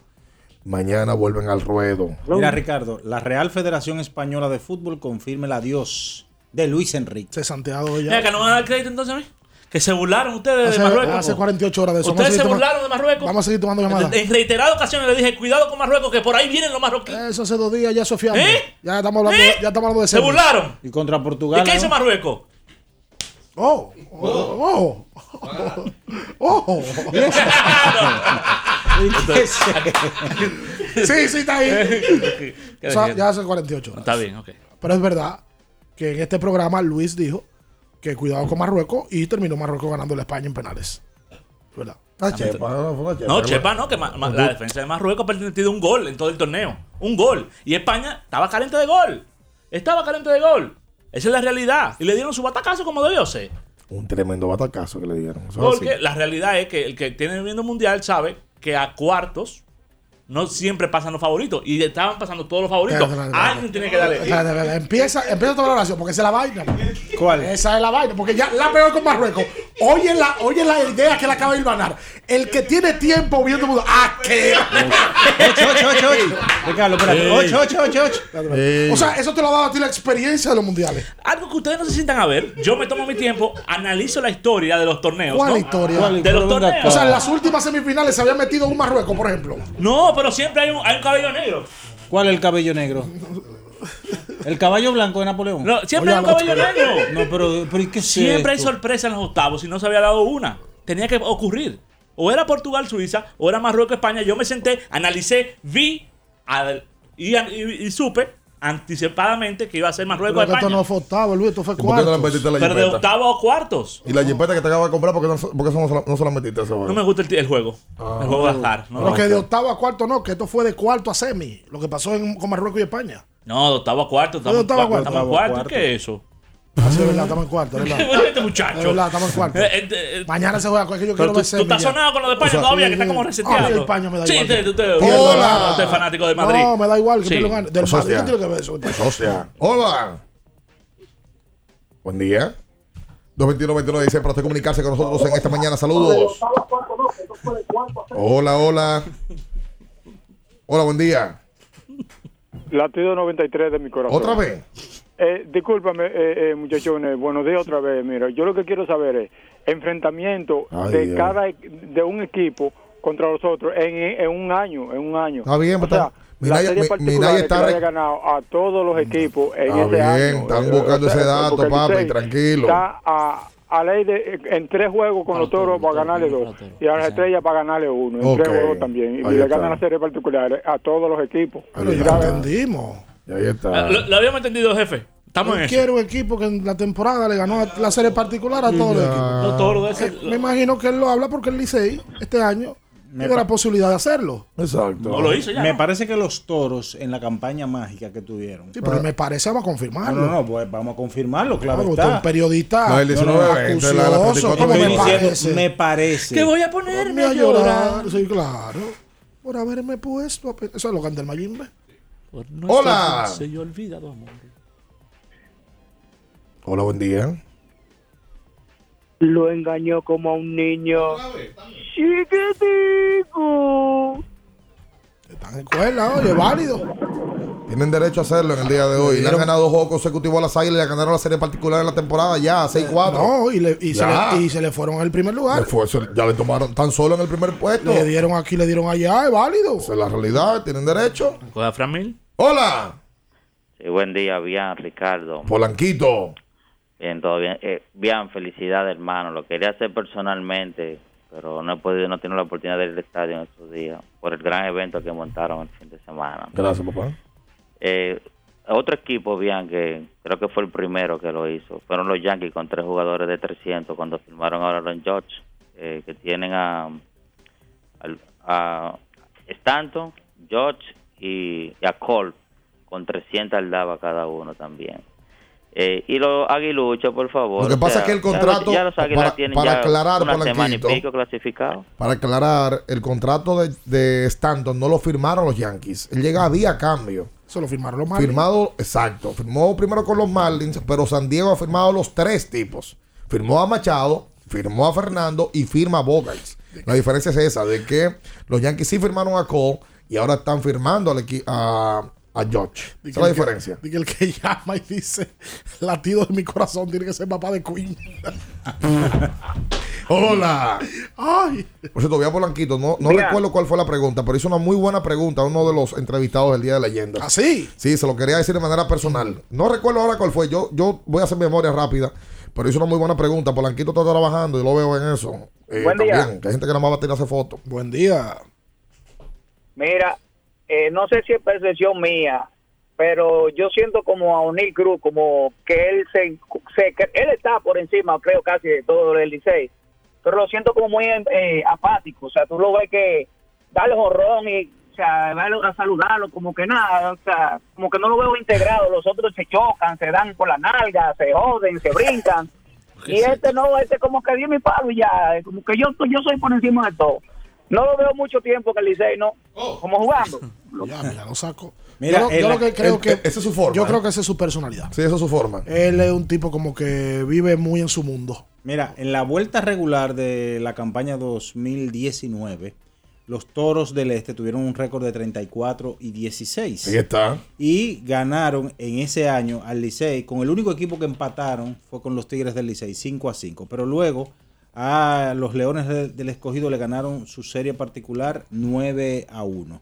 Mañana vuelven al ruedo. Mira, Ricardo, la Real Federación Española de Fútbol confirma el adiós de Luis Enrique. De Santiago Mira, que no me van a dar crédito entonces a mí. Que se burlaron ustedes Hace, de Marruecos. hace 48 horas de eso. Ustedes se burlaron de Marruecos. Vamos a seguir tomando llamadas. En reiteradas ocasiones le dije, cuidado con Marruecos, que por ahí vienen los marroquíes. Eso hace dos días ya Sofía. ¿Eh? Ya estamos hablando, ¿Eh? ya estamos hablando de Se burlaron. Y contra Portugal. ¿Y qué hizo ¿no? Marruecos? Oh, oh, oh, oh. [laughs] [laughs] sí, sí, está ahí. [laughs] O sea, ya hace 48 horas. Está bien, ok. Pero es verdad que en este programa Luis dijo que cuidado con Marruecos y terminó Marruecos ganando la España en penales. ¿Verdad? Ah, Chepa, no, fue una Chepa. No, Chepa no, que ma- ma- la defensa de Marruecos ha permitido un gol en todo el torneo. Un gol. Y España estaba caliente de gol. Estaba caliente de gol. Esa es la realidad. Y le dieron su batacazo como debió ser. Un tremendo batacazo que le dieron. Eso Porque así. la realidad es que el que tiene el mundial sabe que a cuartos no siempre pasan los favoritos. Y estaban pasando todos los favoritos. Alguien tiene que darle. Espérate, espérate, Empieza, empieza toda la oración porque esa es la vaina. ¿Cuál? Esa es la vaina, porque ya la peor con Marruecos. Oye la, oye la idea que le acaba de ganar. El que tiene tiempo viendo mundo. ¡Ah, qué! 8, 8, 8, 8. Ricardo, espérate. 8, 8, 8, 8. O sea, eso te lo ha dado a ti la experiencia de los mundiales. Algo que ustedes no se sientan a ver. Yo me tomo mi tiempo, analizo la historia de los torneos. ¿Cuál ¿no? historia? De los torneos. O sea, en las últimas semifinales se había metido un Marruecos, por ejemplo. No, pero siempre hay un, hay un cabello negro. ¿Cuál es el cabello negro? El caballo blanco de Napoleón. No, siempre hay un caballo negro. No, pero, pero ¿y qué es Siempre hay sorpresa en los octavos y no se había dado una. Tenía que ocurrir. O era Portugal-Suiza, o era Marruecos-España. Yo me senté, analicé, vi al- y, y- y supe anticipadamente que iba a ser Pero que Marruecos-España. esto no fue octavo, Luis, esto fue ¿Y por qué no la la Pero de octavo a cuartos. Y la jipeta que te acabas de comprar, ¿por qué no, por qué eso no, se la, no se la metiste a ese No me gusta el, el juego. el juego de azar. No, Pero que de octavo a cuarto no, que esto fue de cuarto a semi, lo que pasó en, con Marruecos y España. No, de octavo a cuarto. de octavo a cuarto. Estamos cuarto. ¿Qué es eso? Así es verdad, estamos en cuarto, es verdad. [laughs] este muchacho. Es verdad, estamos en cuarto. Eh, eh, eh, Mañana se juega con que yo quiero tú, ver tú estás sonado con lo de España O sea, todavía, sí, que está sí. como Ah, reseteado. sí, España me da sí, igual. usted, usted, Hola. usted es fanático de Madrid. No, me da igual que Sí. lo gane. Del Socia. Madrid, ¿qué tiene que ver eso? Socia. Hola. Buen día. 221-29 dice para usted comunicarse con nosotros en esta mañana. Saludos. Hola, hola. Hola, buen día. Latido 93 de mi corazón. ¿Otra vez? Eh, discúlpame, eh, eh, muchachones. Buenos días otra vez. Mira, yo lo que quiero saber es enfrentamiento Ay, de Dios. cada e- de un equipo contra los otros en, en un año, en un año. Está bien, o pues, sea, está- Minaya- la serie particular que está haya ganado a todos los equipos en Está ese bien, año. están buscando sea, ese dato, papi, tranquilo. Está a, a ley de en tres juegos con los toros para ganarle dos y a las estrellas para ganarle uno en tres juegos también y le ganan la serie particular a todos los equipos. Pero ya entendimos. Ahí está. Ah, Lo, lo habíamos entendido, jefe. Estamos en Él eso. quiere un equipo que en la temporada le ganó la serie particular a todos los equipos. Los toros de ese- Eh, Me imagino que él lo habla porque el Licey este año Me tiene pa- la posibilidad de hacerlo. Exacto. Me parece que los toros en la campaña mágica que tuvieron. Sí, pero me parece, vamos a confirmarlo. No, no, no, pues vamos a confirmarlo, claro Vamos, usted está. es un periodista No, el 19, veinte, la- la acucioso, 34 ¿cómo me diciendo, parece? me parece. Que voy a ponerme a llorar. Sí, claro. Por haberme puesto a pe- Eso es lo que anda el Mayimbe. Por nuestro Hola. dulce y olvidado amor. Hola, buen día. Lo engañó como a un niño. Chiquitico. Están en escuela, oye, válido. Tienen derecho a hacerlo en el día de hoy. Le han ganado dos juegos consecutivos a las águilas y le ganaron la serie particular en la temporada ya, 6-4. No, y, le- y se le, y se le fueron al primer lugar. Le fue- se- ya le tomaron tan solo en el primer puesto. Le dieron aquí, le dieron allá, es válido. Esa es la realidad, tienen derecho. ¿Coda Fran Mil? Hola, Sí, buen día, bien, Ricardo. Polanquito. Bien, todo bien. Eh, bien, felicidad, hermano. Lo quería hacer personalmente, pero no he podido, no tengo la oportunidad de ir al estadio en estos días por el gran evento que montaron el fin de semana. Gracias, papá. Eh, otro equipo, bien, que creo que fue el primero que lo hizo, fueron los Yankees con tres jugadores de 300 cuando firmaron ahora los George, eh, que tienen a, al- a Stanton, George y, y a Cole con 300 al daba cada uno también. Eh, y los aguiluchos, por favor. Lo que o pasa sea, es que el ya los- contrato, Ya los águilas para- tienen para ya aclarar, una semana y pico. Para aclarar, el contrato de, de Stanton no lo firmaron los Yankees. Él llega vía cambio. Eso lo firmaron los Marlins. Firmado, exacto. Firmó primero con los Marlins, pero San Diego ha firmado los tres tipos. Firmó a Machado, firmó a Fernando y firma a Bogarts. La diferencia es esa, de que los Yankees sí firmaron a Cole y ahora están firmando al a, a George. Esa es la diferencia. Dice el que [laughs] llama y dice, latido de mi corazón tiene que ser papá de Queen. [laughs] Hola. Ay. Por cierto, voy a Polanquito. No, no Mira. recuerdo cuál fue la pregunta, pero hizo una muy buena pregunta a uno de los entrevistados del Día de Leyendas. ¿Ah, sí? Sí, se lo quería decir de manera personal. No recuerdo ahora cuál fue. Yo, yo voy a hacer memoria rápida, pero hizo una muy buena pregunta. Polanquito está trabajando y lo veo en eso. Eh, Buen día. también, que hay gente que nada más va a tirarse fotos. Buen día. Mira, eh, no sé si es percepción mía, pero yo siento como a O'Neill Cruz, como que él se, se- él está por encima, creo casi de todo el Licey, pero lo siento como muy eh, apático, o sea, tú lo ves que dale jorrón y, o sea, va a saludarlo, como que nada, o sea, como que no lo veo integrado, los otros se chocan, se dan por la nalga, se joden, se brincan, [laughs] y este no, este como que dio mi palo y ya, como que yo, yo soy por encima de todo. No lo veo mucho tiempo que el Licey, no, como jugando. [laughs] Ya, mira, lo saco. Mira, yo, lo que creo el- que. esa es su forma, Yo ¿eh? creo que esa es su personalidad. Sí, esa es su forma. Él es un tipo como que vive muy en su mundo. Mira, en la vuelta regular de la campaña 2019, los Toros del Este tuvieron un récord de 34 y 16. Ahí está. Y ganaron en ese año al Licey. Con el único equipo que empataron fue con los Tigres del Licey, 5 a 5. Pero luego a los Leones de- del Escogido le ganaron su serie particular 9 a 1.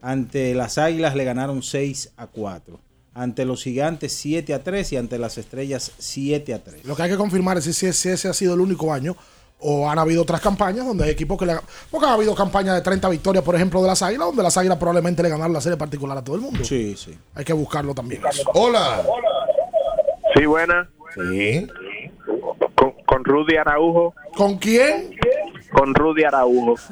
Ante las Águilas le ganaron 6 a 4. ante los gigantes 7 a 3 y ante las estrellas 7 a 3. Lo que hay que confirmar es si, ese ha sido el único año o han habido otras campañas donde hay equipos que le Porque ha habido campañas de 30 victorias, por ejemplo, de las Águilas, donde las Águilas probablemente le ganaron la serie particular a todo el mundo. Sí, sí. Hay que buscarlo también. Hola. Sí, buena. Sí. Con, Rudy Araujo. ¿Con quién? Con Rudy Araujo. [laughs]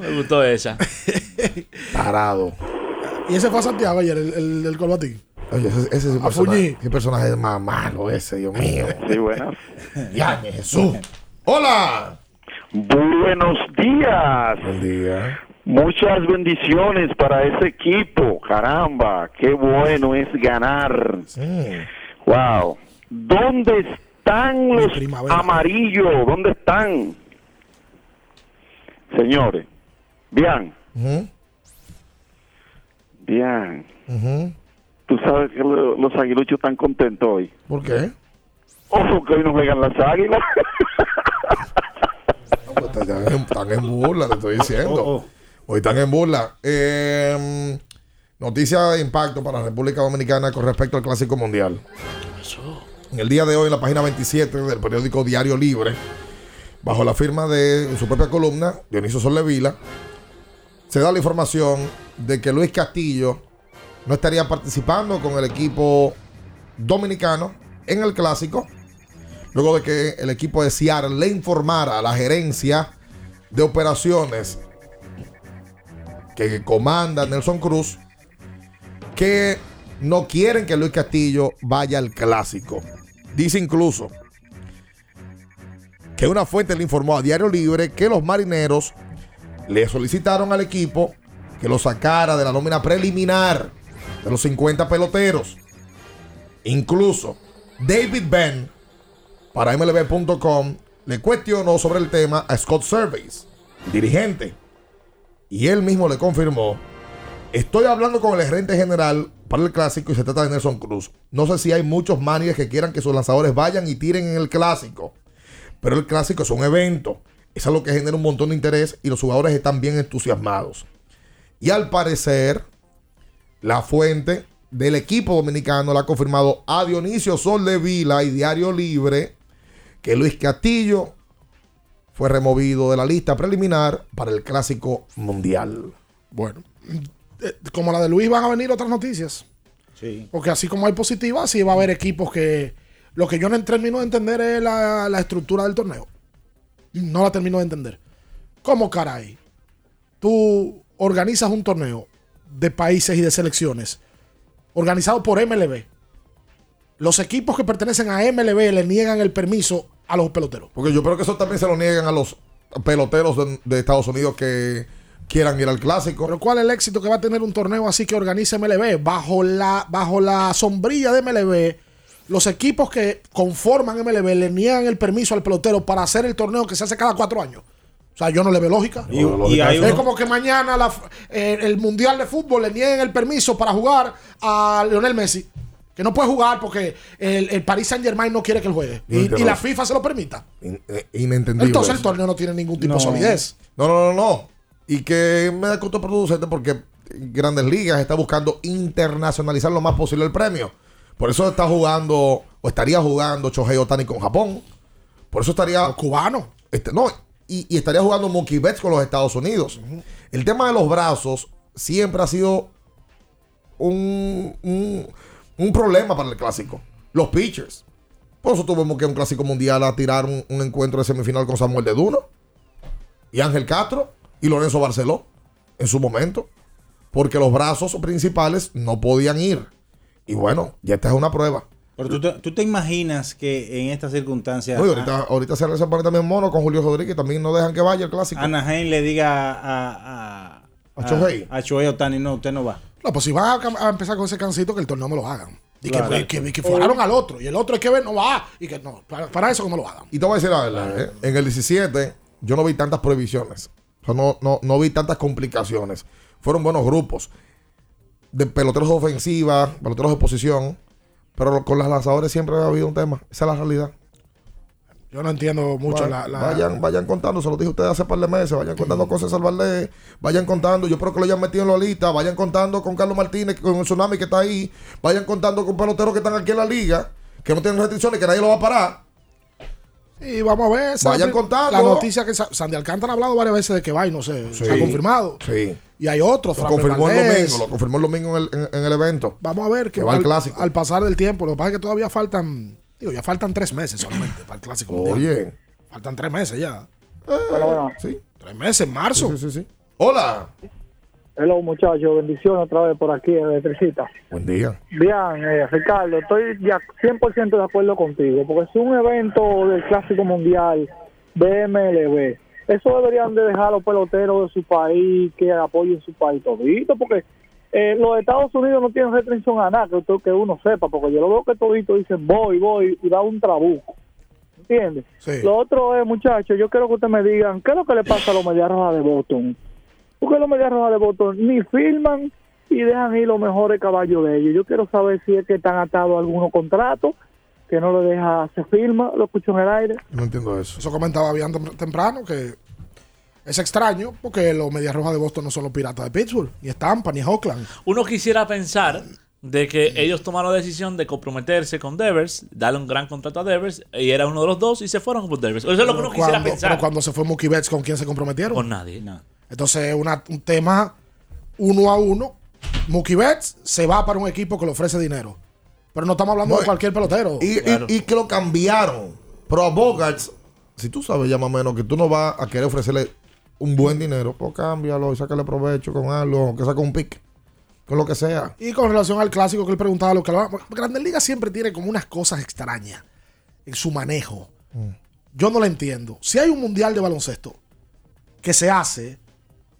Me gustó esa. Tarado. Y ese fue a Santiago ayer, el, el del Colbatín. Oye, ese, ese es un personaje. Qué personaje más malo ese, Dios mío. Sí, buenas. Ya, Jesús. Hola. Buenos días. Buen día. Muchas bendiciones para ese equipo. Caramba, qué bueno es ganar. Wow. ¿Dónde están los amarillos? ¿Dónde están? Señores, bien, bien. ujú. Tú sabes que lo- los aguiluchos están contentos hoy. ¿Por qué? Oh, porque hoy no juegan las águilas. Pues Están en, están en burla, te estoy diciendo. Hoy están en burla. Eh, noticia de impacto para la República Dominicana con respecto al Clásico Mundial. En el día de hoy, en la página 27 del periódico Diario Libre, bajo la firma de su propia columna, Dionisio Sollevila, se da la información de que Luis Castillo no estaría participando con el equipo dominicano en el Clásico luego de que el equipo de Seattle le informara a la gerencia de operaciones que comanda Nelson Cruz que no quieren que Luis Castillo vaya al clásico. Dice incluso que una fuente le informó a Diario Libre que los marineros le solicitaron al equipo que lo sacara de la nómina preliminar de los 50 peloteros. Incluso David Benn para MLB.com le cuestionó sobre el tema a Scott Service, dirigente, y él mismo le confirmó, estoy hablando con el gerente general para el clásico y se trata de Nelson Cruz. No sé si hay muchos managers que quieran que sus lanzadores vayan y tiren en el clásico, pero el clásico es un evento, es algo que genera un montón de interés y los jugadores están bien entusiasmados. Y al parecer, la fuente del equipo dominicano le ha confirmado a Dionisio Sol de Vila y Diario Libre que Luis Castillo fue removido de la lista preliminar para el Clásico Mundial. Bueno, eh, como la de Luis van a venir otras noticias. Sí. Porque así como hay positivas, sí va a haber equipos que... Lo que yo no termino de entender es la, la estructura del torneo. No la termino de entender. ¿Cómo caray? Tú organizas un torneo de países y de selecciones organizado por MLB. Los equipos que pertenecen a MLB le niegan el permiso a los peloteros. Porque yo creo que eso también se lo niegan a los peloteros de, de Estados Unidos que quieran ir al clásico. Pero ¿cuál es el éxito que va a tener un torneo así que organiza MLB? Bajo la, bajo la sombrilla de MLB, los equipos que conforman MLB le niegan el permiso al pelotero para hacer el torneo que se hace cada cuatro años. O sea, yo no le veo lógica. Y- y hay es uno- como que mañana la- eh, el Mundial de Fútbol le nieguen el permiso para jugar a Lionel Messi. Que no puede jugar porque el, el Paris Saint Germain no quiere que él juegue. Y, la FIFA se lo permita. In- eh, inentendible. Entonces el torneo no tiene ningún tipo No. de solidez. No, no, no, no. Y que me da contraproducente porque Grandes Ligas está buscando internacionalizar lo más posible el premio. Por eso está jugando, o estaría jugando Shohei Otani con Japón. Por eso estaría. cubano. Este, no, y, y estaría jugando Mookie Betts con los Estados Unidos. El tema de los brazos siempre ha sido un, un, un problema para el clásico. Los pitchers. Por eso tuvimos que un clásico mundial a tirar un, un encuentro de semifinal con Samuel de Duno y Ángel Castro y Lorenzo Barceló en su momento. Porque los brazos principales no podían ir. Y bueno, ya esta es una prueba. Pero tú te, tú te imaginas que en estas circunstancias y ahorita, ahorita se se pone también mono con Julio Rodríguez. También no dejan que vaya el clásico. Anaheim le diga a, a, A a Shohei Otani, no, usted no va. No, pues si van a, empezar con ese cancito, que el torneo no lo hagan. Y Claro. que, que, que fueraron al otro. Y el otro hay que ver, no va. Y que no, para, para eso que no lo hagan. Y te voy a decir la verdad, ¿eh? en el 17 yo no vi tantas prohibiciones. O sea, no, no, no vi tantas complicaciones. Fueron buenos grupos de peloteros de ofensiva, peloteros de posición. Pero con los lanzadores siempre ha habido un tema. Esa es la realidad. Yo no entiendo mucho Va- la, la- Vayan, vayan contando, se lo dije a ustedes hace par de meses, vayan contando cosas salvarle, vayan contando, yo creo que lo hayan metido en la lista, vayan contando con Carlos Martínez, con el tsunami que está ahí, vayan contando con peloteros que están aquí en la liga, que no tienen restricciones, que nadie lo va a parar. Y vamos a ver. Vayan contando. La noticia que Sa- Sandy Alcántara ha hablado varias veces de que va y no sé, se ha confirmado. Sí. Y hay otros. Lo confirmó el Valdez. domingo, lo confirmó el domingo en el, en- en el evento. Vamos a ver que, Que va al al, clásico. al pasar del tiempo, lo que pasa es que todavía faltan, digo, ya faltan tres meses solamente para el clásico. mundial. Oye. Faltan tres meses ya. Sí. Tres meses, en marzo. Sí, sí, sí. Hola. Hello muchachos, bendiciones otra vez por aquí, Electricita. Buen día. Bien, eh, Ricardo, estoy ya 100% de acuerdo contigo, porque si un evento del Clásico Mundial de MLB, eso deberían de dejar a los peloteros de su país que apoyen su país todito, porque eh, los Estados Unidos no tienen restricción a nada, que, usted- que uno sepa, porque yo lo veo que todito dicen voy, voy, y da un trabuco. ¿Entiendes? Sí. Lo otro es, muchachos, yo quiero que ustedes me digan, ¿qué es lo que le pasa a los Medias Rojas de Boston? Porque los Medias Rojas de Boston ni filman y dejan ir los mejores caballos de ellos. Yo quiero saber si es que están atados a algunos contratos, que no lo deja, se firma, lo escucho en el aire. No entiendo eso. Eso comentaba bien tem- temprano que es extraño porque los Medias Rojas de Boston no son los piratas de Pittsburgh, ni Tampa, ni Oakland. Uno quisiera pensar de que ellos tomaron la decisión de comprometerse con Devers, darle un gran contrato a Devers, y era uno de los dos, y se fueron por Devers. Eso es lo que uno quisiera pensar. Pero cuando se fue Mookie Betts, ¿con quién se comprometieron? Con nadie. Entonces es una- un tema uno a uno. Mookie Betts se va para un equipo que le ofrece dinero. Pero no estamos hablando No, de cualquier pelotero. Y, y- y que lo cambiaron. Pero a Bogarts, si tú sabes ya más o menos que tú no vas a querer ofrecerle un buen dinero, pues cámbialo y sácale provecho con algo, que saque un pick, con lo que sea. Y con relación al clásico que él preguntaba, lo que Grandes Ligas siempre tiene como unas cosas extrañas en su manejo. Yo no lo entiendo. Si hay un mundial de baloncesto que se hace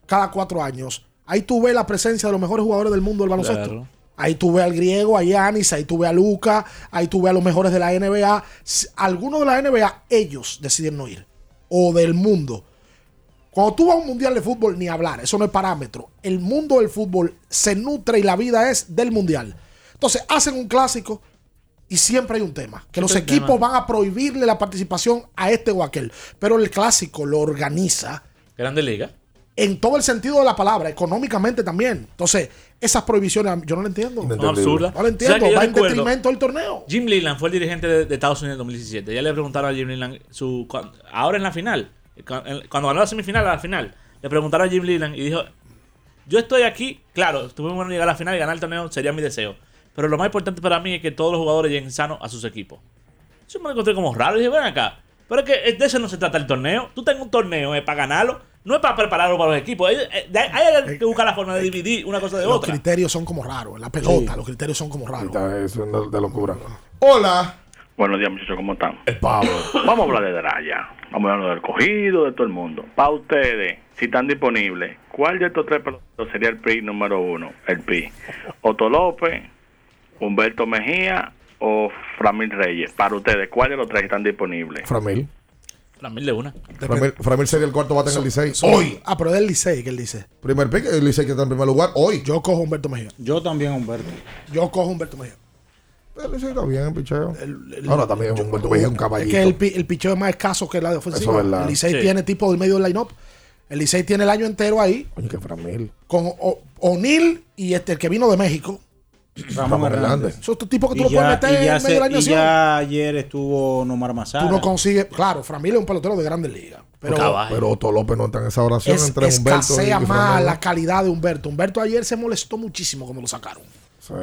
cada cuatro años, ahí tú ves la presencia de los mejores jugadores del mundo del baloncesto. Claro. Ahí tú ves al griego, a Yanis, ahí tú ves a Luca, ahí tú ves a los mejores de la NBA. Si- Algunos de la NBA, ellos deciden no ir. O del mundo. Cuando tú vas a un mundial de fútbol, ni hablar, eso no es parámetro. El mundo del fútbol se nutre y la vida es del mundial. Entonces, hacen un clásico y siempre hay un tema. Que los equipos tema. van a prohibirle la participación a este o aquel. Pero el clásico lo organiza Grande Liga. en todo el sentido de la palabra, económicamente también. Entonces, esas prohibiciones yo no lo entiendo. Son absurdas. No lo entiendo. ¿Sabes que yo Va en recuerdo? detrimento del torneo. Jim Leland fue el dirigente de, de Estados Unidos en 2017. Ya le preguntaron a Jim Leland, su, ahora en la final, cuando ganó la semifinal a la final, le preguntaron a Jim Leland y dijo, yo estoy aquí, claro, estuve bueno llegar a la final y ganar el torneo sería mi deseo. Pero lo más importante para mí es que todos los jugadores lleguen sanos a sus equipos. Eso me lo encontré como raro. Y dije, ven acá. Pero es que de eso no se trata el torneo. Tú tengas un torneo es para ganarlo, no es para prepararlo para los equipos. Hay, eh, que buscar la forma de dividir una cosa de Los otra. criterios son como raros. En la pelota, Sí. los criterios son como raros. Eso es de locura. Hola. Buenos días, muchachos, ¿cómo están? El. Vamos a hablar de Draya. Vamos a hablar del cogido, de todo el mundo. Para ustedes, si están disponibles, ¿cuál de estos tres peloteros sería el PRI número uno? El PI. Otto López, Humberto Mejía o Framil Reyes. Para ustedes, ¿cuál de los tres están disponibles? Framil. Framil de una. Framil, Framil sería el cuarto bate en el Licey. Hoy. Ah, pero es del Licey que él dice. Primer pick, el Licey que está en primer lugar. Hoy. Yo cojo a Humberto Mejía. Yo también, Humberto. Yo cojo a Humberto Mejía. El Licey está bien, picheo. Ahora también Humberto Mejía es un Es caballito. que el, el picheo es más escaso que la de ofensiva. Eso es verdad. El Licey Sí. tiene tipo del medio del line-up. El Licey tiene el año entero ahí Coño, que Framil. con O'Neill y este el que vino de México. Ramón Hernández. Esos tipos que tú Y lo puedes ya, meter y ya en medio de la y ya ayer estuvo Nomar Mazara. Tú no consigues. Claro, Framil es un pelotero de grandes ligas. Pero Pero Otto López no está en esa oración es, entre Humberto y, escasea más la calidad de Humberto. Humberto ayer se molestó muchísimo cuando lo sacaron.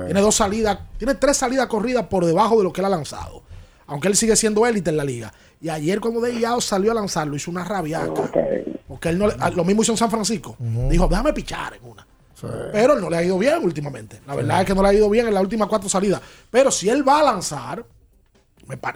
Tiene dos salidas, tiene tres salidas corridas por debajo de lo que él ha lanzado. Aunque él sigue siendo élite en la liga. Y ayer cuando De Yao salió a lanzarlo, hizo una rabiaca. Porque él no le- ah, lo mismo hizo en San Francisco. Dijo, déjame pichar en una. Pero él no le ha ido bien últimamente. La verdad es que no le ha ido bien en las últimas cuatro salidas. Pero si él va a lanzar,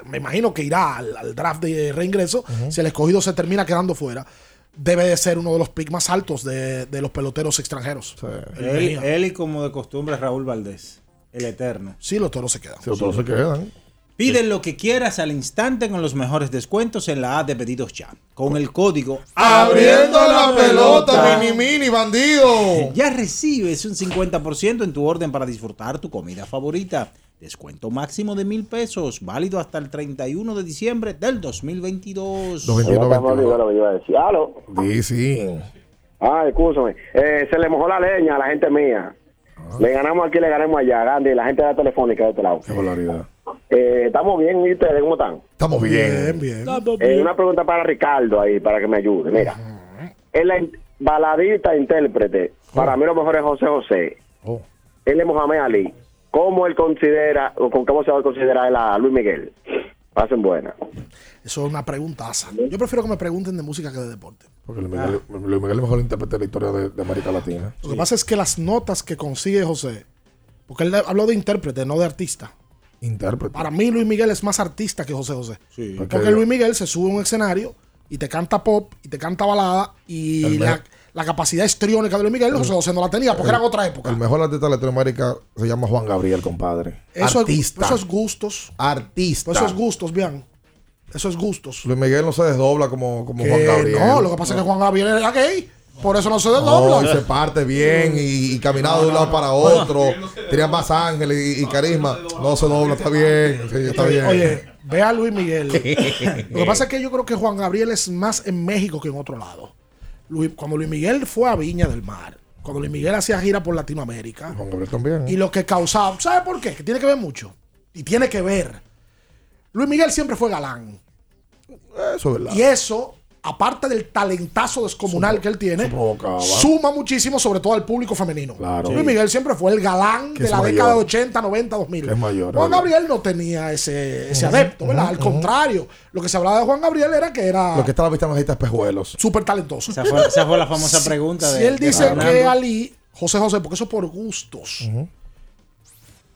me, imagino que irá al, al draft de reingreso. Si el escogido se termina quedando fuera, debe de ser uno de los picks más altos de, de los peloteros extranjeros. El Él, y como de costumbre Raúl Valdés, el eterno. Sí, los toros se quedan. Si los toros se quedan. Pide lo que quieras al instante con los mejores descuentos en la app de pedidos ya. Con el código Abriendo la pelota, mini mini bandido. Ya recibes un 50% en tu orden para disfrutar tu comida favorita. Descuento máximo de mil pesos, válido hasta el 31 de diciembre del 2022. Los 21, Ya estamos olvidando lo que iba a decir. Aló. Sí, sí. Ah, escúchame. Eh, se le mojó la leña a la gente mía. Ah. Le ganamos aquí, le ganamos allá. Gandhi, la gente de la telefónica de este lado. Qué barbaridad. Eh, estamos bien, ¿y ustedes cómo están? Estamos bien. bien. Eh, una pregunta para Ricardo ahí, para que me ayude. Mira, la in- baladista intérprete, para mí lo mejor es José José. Oh. Él es Mohamed Ali. ¿Cómo él considera, o con cómo se va a considerar él a Luis Miguel? Pasen buena. Eso es una preguntaza. Yo prefiero que me pregunten de música que de deporte. Porque Luis Miguel, Luis Miguel es el mejor intérprete de la historia de, de América Latina. Lo que pasa es que las notas que consigue José, porque él habló de intérprete, no de artista. Intérprete. Para mí Luis Miguel es más artista que José José. Porque- Porque Luis Miguel se sube a un escenario y te canta pop y te canta balada y El la, capacidad histriónica de Luis Miguel José José no la tenía porque El- era otra época. El mejor artista de Latinoamérica se llama Juan Gabriel, compadre. Eso artista. Es, eso es gustos. Artista. Eso es gustos, bien. Eso es gustos. Luis Miguel no se desdobla como, como Juan Gabriel. no, lo que pasa es que Juan Gabriel era gay. Por eso no se No, desdobla. y se parte bien y, y caminaba de un lado para otro. Tenía más ángeles y, y carisma. No se dobla, está bien. Sí, está bien. Oye, ve a Luis Miguel. [laughs] Lo que pasa es que yo creo que Juan Gabriel es más en México que en otro lado. Luis- cuando Luis Miguel fue a Viña del Mar, cuando Luis Miguel hacía gira por Latinoamérica, Juan Gabriel también. y lo que causaba, ¿sabe por qué? Que tiene que ver mucho. Y tiene que ver. Luis Miguel siempre fue galán. Eso es verdad. Y eso, aparte del talentazo descomunal que él tiene, suma muchísimo, sobre todo al público femenino. Claro. Luis Sí. Miguel siempre fue el galán Que de es la mayor. década de 80, 90, 2000. Que es mayor, Juan. Gabriel no tenía ese, ese adepto, ¿verdad? Al contrario, lo que se hablaba de Juan Gabriel era que era Lo que está a la vista majita espejuelos. súper talentoso. Esa fue, esa fue la famosa [laughs] Si- pregunta Si de él de dice Fernando. que Ali, José José, porque eso por gustos.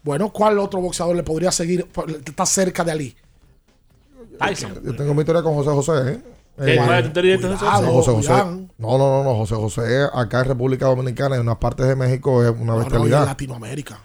Bueno, ¿cuál otro boxeador le podría seguir? Está cerca de Ali. Tyson. Yo tengo mi historia con José José. ¿eh? Eh. No, no, no, no. José José, acá en República Dominicana, en unas partes de México, es una No, no, y en bestialidad. Latinoamérica.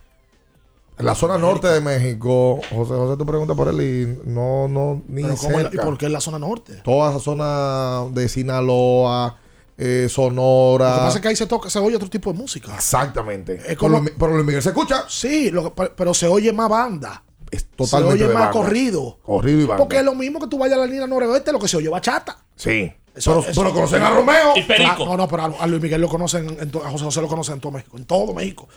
En la zona norte de México, José José, tú preguntas por él y no, no, ni Pero ¿cómo- ¿Y cerca. por qué en la zona norte? Toda esa zona de Sinaloa, eh, Lo Sonora. que pasa es que ahí se toca, se oye otro tipo de música. Exactamente. Es como- Pero, Luis- Miguel se escucha. Sí, lo pero se oye más banda. Totalmente se oye de más banda. corrido. Corrido y banda. Porque es lo mismo que tú vayas a la línea noroeste, lo que se oye bachata. Sí. Eso- pero, eso- pero conocen a Romeo. Claro, no, no, pero a, a Luis Miguel lo conocen, en to- a José José lo conocen en todo México. En todo México.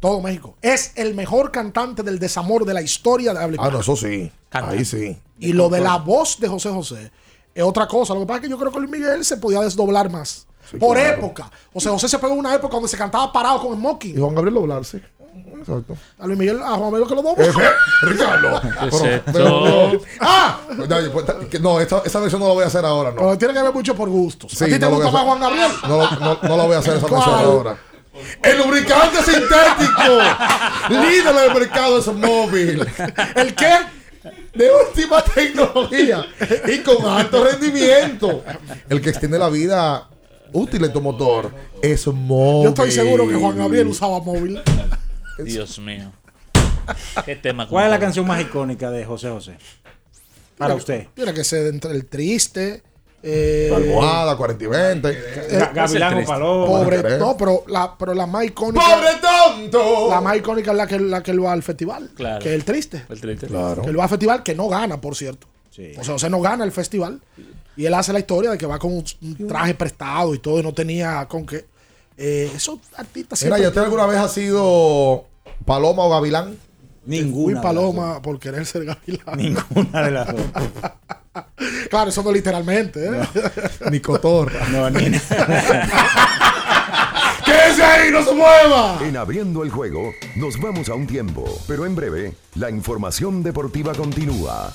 Todo México. Es el mejor cantante del desamor de la historia de habla Ah, no, eso sí. Ahí sí. Y lo de la voz de José José es otra cosa. Lo que pasa es que yo creo que Luis Miguel se podía desdoblar más. Por claro. época. José José se pegó en una época donde se cantaba parado con smoking. Y Juan Gabriel doblar, sí. Exacto. A Luis Miguel, a Juan Manuel que lo dobla. Efe, Ricardo. [laughs] ¡Ah! No, no, esa, versión no la voy a hacer ahora, no. Pero tiene que ver mucho por gustos. Sí, ¿A ti te no lo voy gusta a más hacer. Juan Gabriel? No, no, no la voy a hacer esa versión ahora. El lubricante sintético. Líder del mercado es móvil. ¿El qué? De última tecnología y con alto rendimiento. El que extiende la vida útil en tu motor es móvil. Yo estoy seguro que Juan Gabriel usaba móvil. Dios mío. [laughs] ¿Qué tema? ¿Cuál es la canción más icónica de José José? Para usted. Tiene que ser entre el triste. Eh, La almohada, 40 y 20. Ga- Gavilán Paloma. Pobre, no, pero la, pero la más icónica. ¡Pobre tonto! La más icónica es la que, la que él va al festival. Claro. Que es el triste. El triste. Claro. Que él va al festival que no gana, por cierto. O sea, José no gana el festival. Y él hace la historia de que va con un, un traje prestado y todo, y no tenía con qué. Eh, esos artistas Mira. ¿y usted alguna vez ha sido Paloma o Gavilán? Fui Ninguna. de paloma por querer ser gavilán. Ninguna de las dos. [laughs] Claro, eso no literalmente. ¿eh? [laughs] Ni cotorra. No, ni [laughs] ¡Quédese ahí, no se mueva! En abriendo el juego, nos vamos a un tiempo, pero en breve, la información deportiva continúa.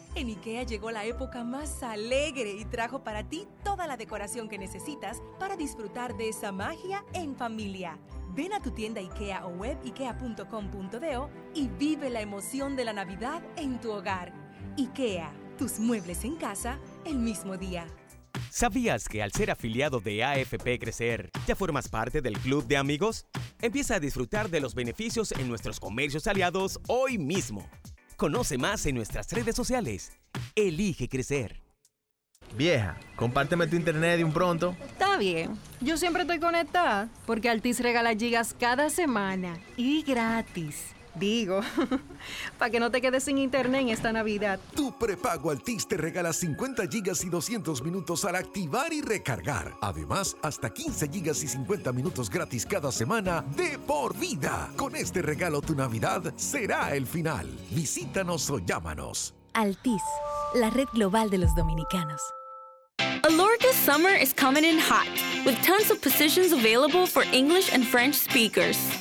En IKEA llegó la época más alegre y trajo para ti toda la decoración que necesitas para disfrutar de esa magia en familia. Ven a tu tienda IKEA o web ikea.com.do y vive la emoción de la Navidad en tu hogar. IKEA, tus muebles en casa el mismo día. ¿Sabías que al ser afiliado de AFP Crecer, ya formas parte del club de amigos? Empieza a disfrutar de los beneficios en nuestros comercios aliados hoy mismo. Conoce más en nuestras redes sociales. Elige crecer. Vieja, compárteme tu internet de un pronto. Está bien. Yo siempre estoy conectada porque Altis regala gigas cada semana y gratis. Digo, [laughs] para que no te quedes sin internet en esta Navidad. Tu prepago Altis te regala 50 gigas y 200 minutos al activar y recargar. Además, hasta 15 gigas y 50 minutos gratis cada semana de por vida. Con este regalo tu Navidad será el final. Visítanos o llámanos. Altis, la red global de los dominicanos. Alorca's summer is coming in hot, with tons of positions available for English and French speakers.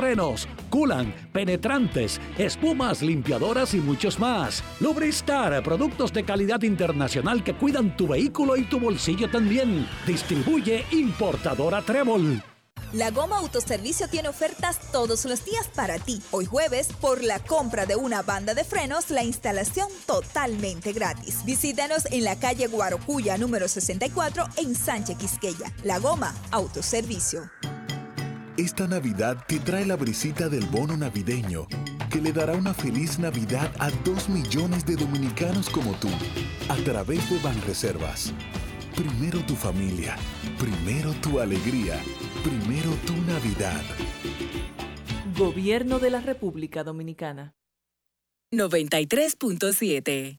frenos, culan, penetrantes, espumas, limpiadoras y muchos más. Lubristar, productos de calidad internacional que cuidan tu vehículo y tu bolsillo también. Distribuye importadora Trébol. La Goma Autoservicio tiene ofertas todos los días para ti. Hoy jueves, por la compra de una banda de frenos, la instalación totalmente gratis. Visítanos en la calle Guarocuya número 64 en Sánchez Quisqueya. La Goma Autoservicio. Esta Navidad te trae la brisita del bono navideño, que le dará una feliz Navidad a dos millones de dominicanos como tú, a través de Banreservas. Primero tu familia, primero tu alegría, primero tu Navidad. Gobierno de la República Dominicana. 93.7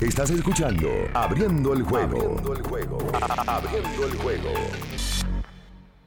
Estás escuchando Abriendo el juego. Abriendo el juego. Abriendo el juego.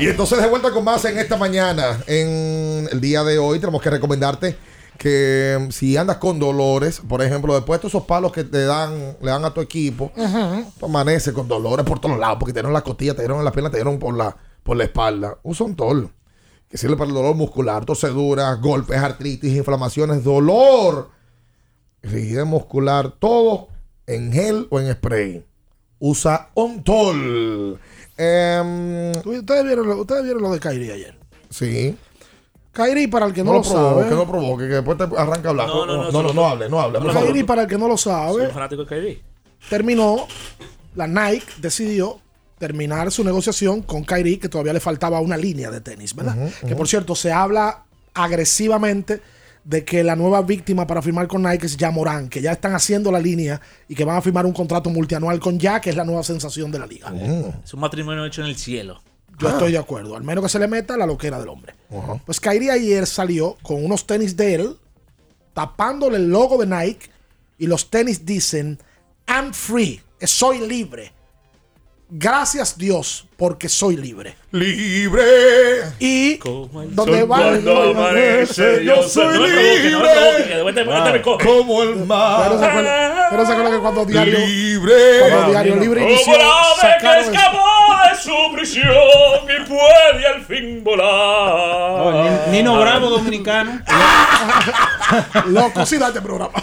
Y entonces de vuelta con más en esta mañana. En el día de hoy tenemos que recomendarte que mm, si andas con dolores, por ejemplo, después de esos palos que te dan, le dan a tu equipo, tú amaneces con dolores por todos lados, porque te dieron la costilla, te dieron en la pierna, te dieron por la, por la espalda. Usa un tol que sirve para el dolor muscular, torceduras, golpes, artritis, inflamaciones, dolor, rigidez muscular, todo en gel o en spray. Usa Ontol. Em, ustedes, vieron lo, ustedes vieron lo de Kairi ayer. Sí. Kairi, para el que no, No lo, lo provoque, sabe. no provoque, que después te arranca a hablar. No, no, no, no, no, no hable, no hable. Kairi, para el que no lo Soy sabe, un fanático de Kyrie. terminó, la Nike decidió terminar su negociación con Kyrie, que todavía le faltaba una línea de tenis, ¿verdad? Que por cierto, se habla agresivamente de que la nueva víctima para firmar con Nike es ya Morán, que ya están haciendo la línea y que van a firmar un contrato multianual con ya, que es la nueva sensación de la liga. Es un matrimonio hecho en el cielo. Yo estoy de acuerdo, al menos que se le meta la loquera del hombre. Pues Kyrie ayer salió con unos tenis de él, tapándole el logo de Nike, y los tenis dicen, I'm free, soy libre. Gracias Dios, porque soy libre. Libre. Y donde va cuando amanece, yo soy libre. Como el mar. Pero se acuerda, pero se acuerda que cuando diario libre, cuando diario libre Como inició, el ave que escapó de su prisión y puede al fin volar. Nino Bravo dominicano. [laughs] Loco, sí, date programa.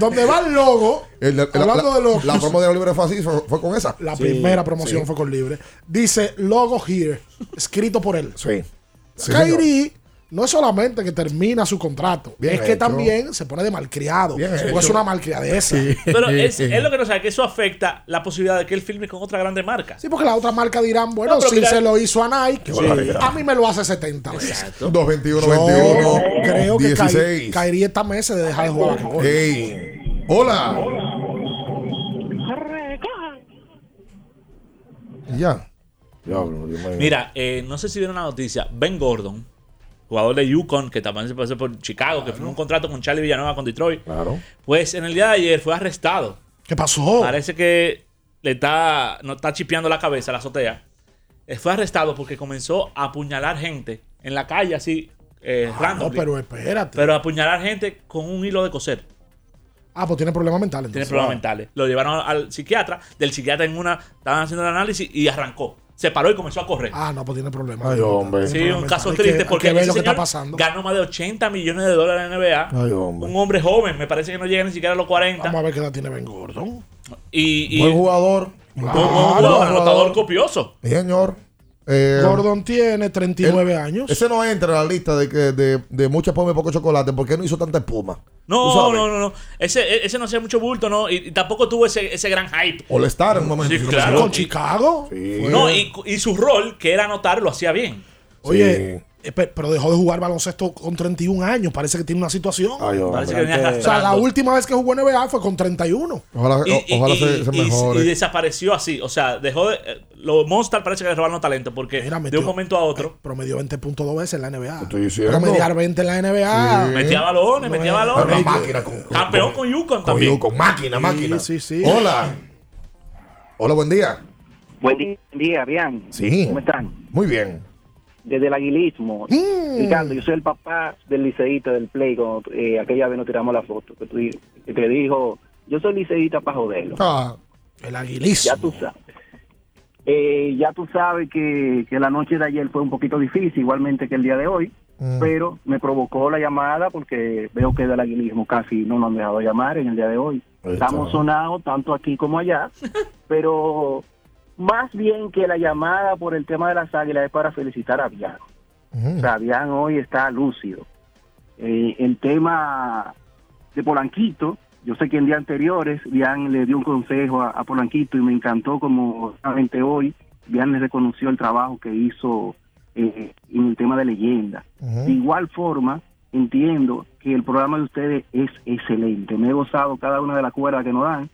Donde va el logo, El- el- hablando la, de logos, la promo de Libre fue así, fue, fue con esa. la Sí, primera promoción sí. fue con Libre, dice logo here, escrito por él. Sí. Sí, Kyrie no es solamente que termina su contrato, Bien es que también se pone de malcriado. Es una malcriadeza. Sí. Pero es, [laughs] es lo que no sabe, que eso afecta la posibilidad de que él filme con otra grande marca. porque la otra marca dirán, bueno, No, si mira- se lo hizo a Nike, a mí me lo hace 70 veces. 221, Yo 21, creo que Kyrie, 16. Kyrie está meses de dejar de jugar basquetbol. Ey. Hola. Ya. Diablo. Mira, eh, no sé si vieron la noticia. Ben Gordon, jugador de Yukon, que también se pasó por Chicago, que firmó un contrato con Charlie Villanueva con Detroit. Claro. Pues en el día de ayer fue arrestado. ¿Qué pasó? Parece que le está, no está chipeando la cabeza, la azotea. Eh, Fue arrestado porque comenzó a apuñalar gente en la calle, así, eh, Ah, random. no, pero espérate. Pero apuñalar gente con un hilo de coser. Ah, pues tiene problemas mentales. Tiene problemas mentales. Lo llevaron al psiquiatra. Del psiquiatra en una, estaban haciendo el análisis y arrancó. Se paró y comenzó a correr. Ah, no, pues tiene problemas. Ay, hombre. Sí, un caso. Hay triste que- porque ese lo que está señor pasando. ganó más de 80 millones de dólares en la NBA. Ay, hombre. Un hombre joven, me parece que no llega ni siquiera a los 40. Vamos a ver qué edad tiene Ben Gordon. Y, y Buen jugador. un buen jugador, anotador copioso. Sí, señor. Eh, Gordon tiene 39 años. Ese no entra en la lista de, que, de, de mucha espuma y poco chocolate. ¿Por qué no hizo tanta espuma? No, no, no, no. Ese, ese no hacía mucho bulto, ¿no? Y, y tampoco tuvo ese, ese gran hype. All-Star en un momento. Sí, claro. Con Chicago. No, y, y su rol, que era anotar, lo hacía bien. Oye, pero dejó de jugar baloncesto con 31 años. Parece que tiene una situación. Ay, hombre. Parece que venía o sea, la última vez que jugó NBA fue con 31. Ojalá, Y, y- o- ojalá y- se, mejore. y desapareció así. O sea, dejó de. eh, Los Monsters parece que le robaron talento porque Mira, de un momento a otro Promedió 20 puntos dos veces en la NBA. Estoy diciendo. Promediar 20 en la NBA. metía balones, metía balones. una máquina con, Campeón con Yukon también. con máquina, máquina. Sí, sí, sí. Hola. Hola, buen día. Buen día, buen día, bien. Sí. ¿Cómo están? Muy bien. Desde el aguilismo. Mm. Ricardo, yo soy el papá del liceísta del Play, cuando eh, aquella vez nos tiramos la foto, que, tú, que te dijo, yo soy liceísta para joderlo. Ah, El aguilismo. Ya tú sabes. Eh, ya tú sabes que, que la noche de ayer fue un poquito difícil, igualmente que el día de hoy, Mm. pero me provocó la llamada porque veo que del aguilismo casi no nos han dejado llamar en el día de hoy. Estamos sonados tanto aquí como allá, [laughs] pero más bien que la llamada por el tema de las águilas es para felicitar a Bian. O sea, Bian hoy está lúcido. Eh, el tema de Polanquito, yo sé que en días anteriores Bian le dio un consejo a, a Polanquito y me encantó como realmente hoy Bian le reconoció el trabajo que hizo eh, en el tema de leyenda. De igual forma, entiendo que el programa de ustedes es excelente. Me he gozado cada una de las cuerdas que nos dan,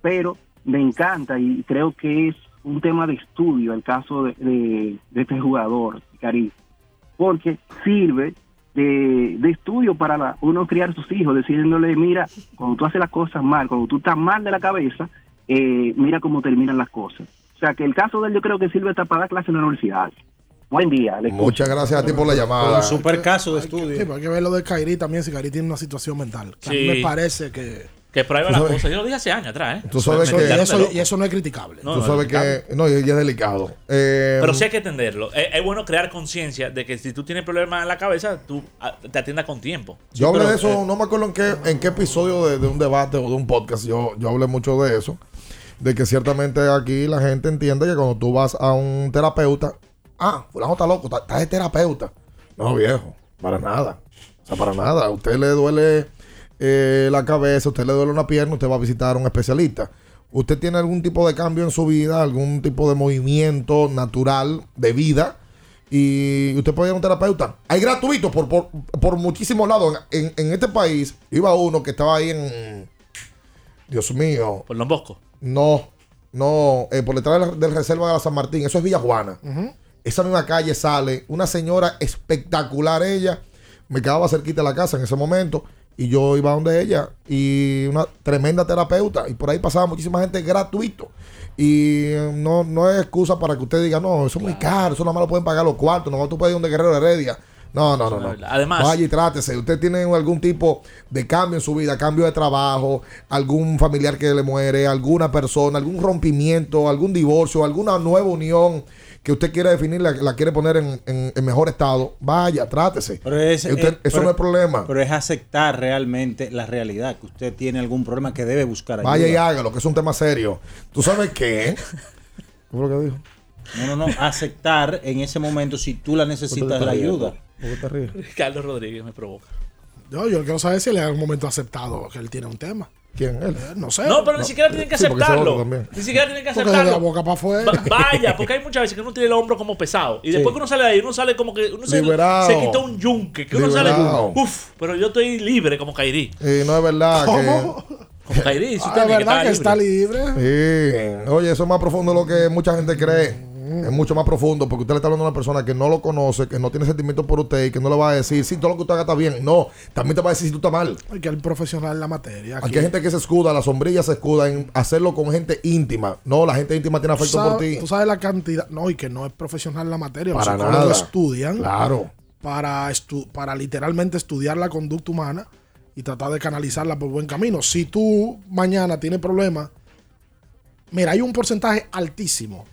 pero me encanta y creo que es un tema de estudio el caso de, de- de este jugador, Cari, porque sirve de, de estudio para la- uno criar sus hijos, diciéndole, mira, cuando tú haces las cosas mal, cuando tú estás mal de la cabeza, eh, mira cómo terminan las cosas. O sea, que el caso de él yo creo que sirve hasta para dar clases en la universidad. Buen día. Muchas gracias a ti por la llamada. Un super caso de estudio. Sí, hay que ver lo de Kairi también, si Kairi tiene una situación mental. Que A mí me parece que... Que prueba la cosa. Yo lo dije hace años atrás, ¿eh? Tú sabes que- y, eso, y eso no es criticable. No, Tú no, sabes no, que. No, y es delicado. Eh, Pero sí hay que entenderlo. Es, es bueno crear conciencia de que si tú tienes problemas en la cabeza, tú te atiendas con tiempo. Yo hablé pero, de eso, eh, no me acuerdo en qué, en qué episodio de, de un debate o de un podcast, yo, yo hablé mucho de eso, de que ciertamente aquí la gente entiende que cuando tú vas a un terapeuta, ah, fulano está loco, está, está de terapeuta. No, viejo, para nada. O sea, para nada. A usted le duele eh, la cabeza, usted le duele una pierna, usted va a visitar a un especialista. Usted tiene algún tipo de cambio en su vida, algún tipo de movimiento natural de vida y usted puede ir a un terapeuta. Hay gratuitos por, por, por muchísimos lados. En, en este país iba uno que estaba ahí en. Dios mío. Por Los Boscos. No, no, eh, por detrás de la- del Reserva de la San Martín. Eso es Villa Juana. Esa misma calle sale una señora espectacular ella. Me quedaba cerquita de la casa en ese momento y yo iba donde ella y una tremenda terapeuta y por ahí pasaba muchísima gente gratuito. Y no, no es excusa para que usted diga, no, eso es muy caro, eso nada más lo pueden pagar los cuartos, no tú puedes ir donde Guerrero Heredia. No, no, no, no. Además- Vaya y trátese. Usted tiene algún tipo de cambio en su vida, cambio de trabajo, algún familiar que le muere, alguna persona, algún rompimiento, algún divorcio, alguna nueva unión que usted quiere definir, la, la quiere poner en, en- en mejor estado. Vaya, trátese. Pero es- usted- eh, eso pero- no es problema. Pero es aceptar realmente la realidad, que usted tiene algún problema que debe buscar ayuda. Vaya y hágalo, que es un tema serio. ¿Tú sabes qué? [laughs] ¿Qué fue lo que dijo? No, no, no. Aceptar en ese momento si tú la necesitas la ayuda. Carlos Rodríguez me provoca. Yo, yo quiero saber si él en algún momento ha aceptado que él tiene un tema. ¿Quién? Él. No sé. No, pero ni siquiera tienen que porque aceptarlo. Ni siquiera tienen que Porque de la aceptarlo. boca para afuera. Va- Vaya, porque hay muchas veces que uno tiene el hombro como pesado. Y después que uno sale de ahí, uno sale como que uno se, se quita un yunque. Que uno sale, uff, pero yo estoy libre como Kairi. Y no es verdad ¿Cómo? Como Kairi, si Ah, es verdad que está libre. libre. Sí. Oye, eso es más profundo de lo que mucha gente cree. Es mucho más profundo porque usted le está hablando a una persona que no lo conoce, que no tiene sentimientos por usted y que no le va a decir, sí, todo lo que usted haga está bien. No, también te va a decir si tú estás mal. Hay que el profesional en la materia. Aquí hay gente que se escuda, la sombrilla se escuda en hacerlo con gente íntima. No, la gente íntima tiene afecto por ti. tú sabes la cantidad. No, y que no es profesional en la materia. Los Para psicólogos nada. estudian. Claro. Para, estu- para literalmente estudiar la conducta humana y tratar de canalizarla por buen camino. Si tú mañana tienes problemas, mira, hay un porcentaje altísimo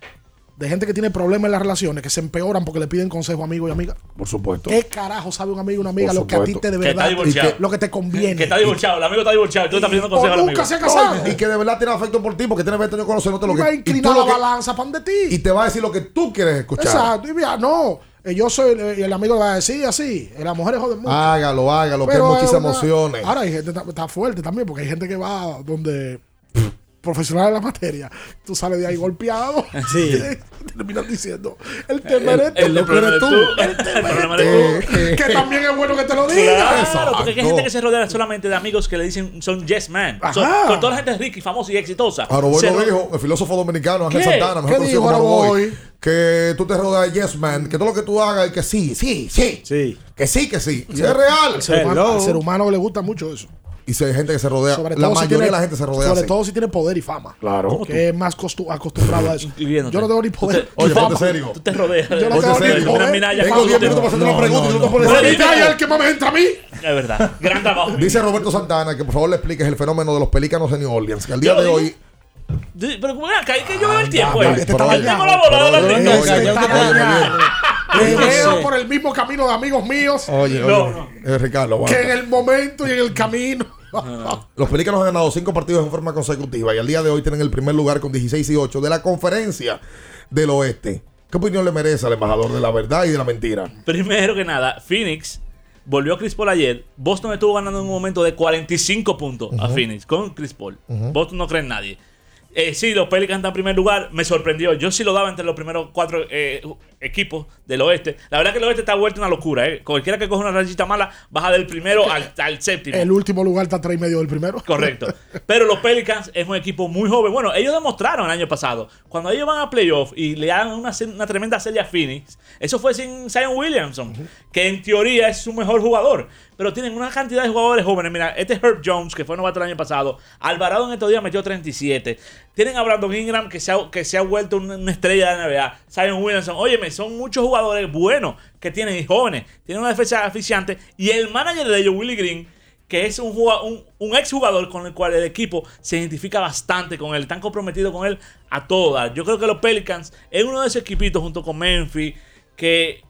de gente que tiene problemas en las relaciones que se empeoran porque le piden consejo a amigos y amigas. Por supuesto. ¿Qué carajo sabe un amigo y una amiga Por lo que a ti te de Que está verdad divorciado. y que- lo que te conviene? Que está divorciado, el amigo está divorciado y tú estás pidiendo consejo al amigo. nunca se ha casado. Y que de verdad tiene afecto por ti porque tiene 20 años conociéndote lo Y que va a inclinar la que- balanza pan de ti. y te va a decir lo que tú quieres escuchar. Exacto. Y mira, no, eh, yo soy, eh, y el amigo va a decir así, eh, las mujeres joden mucho. Hágalo, hágalo, que hay Pero muchas una- emociones. Ahora hay gente está, está fuerte también, porque hay gente que va donde profesional en la materia, tú sales de ahí golpeado. [laughs] Sí. [laughs] Terminan diciendo, el tema eres tú. el problema eres tú. El tema eres tú. Que también es bueno que te lo [laughs] diga. Claro, porque hay gente que se rodea solamente de amigos que le dicen son yes man. Ajá. Son, con toda la gente rica y famosa y exitosa. Lo ro- dijo, el filósofo dominicano Ángel. Santana, mejor ¿Qué conocido dijo como Aroboy? que tú te rodeas de yes man, que todo lo que tú hagas es que sí, sí, sí, Sí. que sí, que sí. Y es real. Al ser, humano, Hello. al ser humano le gusta mucho eso. Y si hay gente que se rodea, Sobre la todo si mayoría tiene- de la gente se rodea Sobre así. todo si tiene poder y fama. Claro. Que es más costu- acostumbrado a eso. Incluyéndote. Yo no tengo ni poder. Oye, ponte serio. Tú te rodeas. Yo no tengo ni poder. Tengo fácil. 10 minutos para hacerte una pregunta y tú te pones serio. El que más me entra a mí. Es verdad. Gran trabajo. Dice Roberto Santana que por favor le expliques el fenómeno de los pelícanos de New Orleans. Que al día de hoy. Pero como acá, hay que yo veo el tiempo. eh. tengo la de la por el mismo camino de amigos míos Oye, No, oye. no. Eh, Ricardo, que en el momento y en el camino. [laughs] Los pelícanos han ganado cinco partidos en forma consecutiva y al día de hoy tienen el primer lugar con 16 y 8 de la conferencia del oeste. ¿Qué opinión le merece al embajador de la verdad y de la mentira? Primero que nada, Phoenix volvió a Chris Paul ayer. Boston estuvo ganando en un momento de 45 puntos a Phoenix con Chris Paul. Boston no cree en nadie. Eh, sí, los Pelicans están en primer lugar. Me sorprendió. Yo sí lo daba entre los primeros cuatro eh, equipos del oeste. La verdad que el oeste está vuelto una locura. Eh. Cualquiera que coja una rayita mala baja del primero al, al séptimo. El último lugar está tres y medio del primero. Correcto. [laughs] Pero los Pelicans es un equipo muy joven. Bueno, ellos demostraron el año pasado. Cuando ellos van a playoff y le dan una tremenda serie a Phoenix, eso fue sin Zion Williamson, que en teoría es su mejor jugador. Pero tienen una cantidad de jugadores jóvenes. Mira, este Herb Jones, que fue novato el año pasado. Alvarado en estos días metió 37. Tienen a Brandon Ingram, que se ha, que se ha vuelto una, estrella de la NBA. Zion Williamson. Óyeme, son muchos jugadores buenos que tienen y jóvenes. Tienen una defensa eficiente. Y el manager de ellos, Willie Green, que es un, juga- un, un exjugador con el cual el equipo se identifica bastante con él, están comprometidos con él a todas. Yo creo que los Pelicans es uno de esos equipitos junto con Memphis que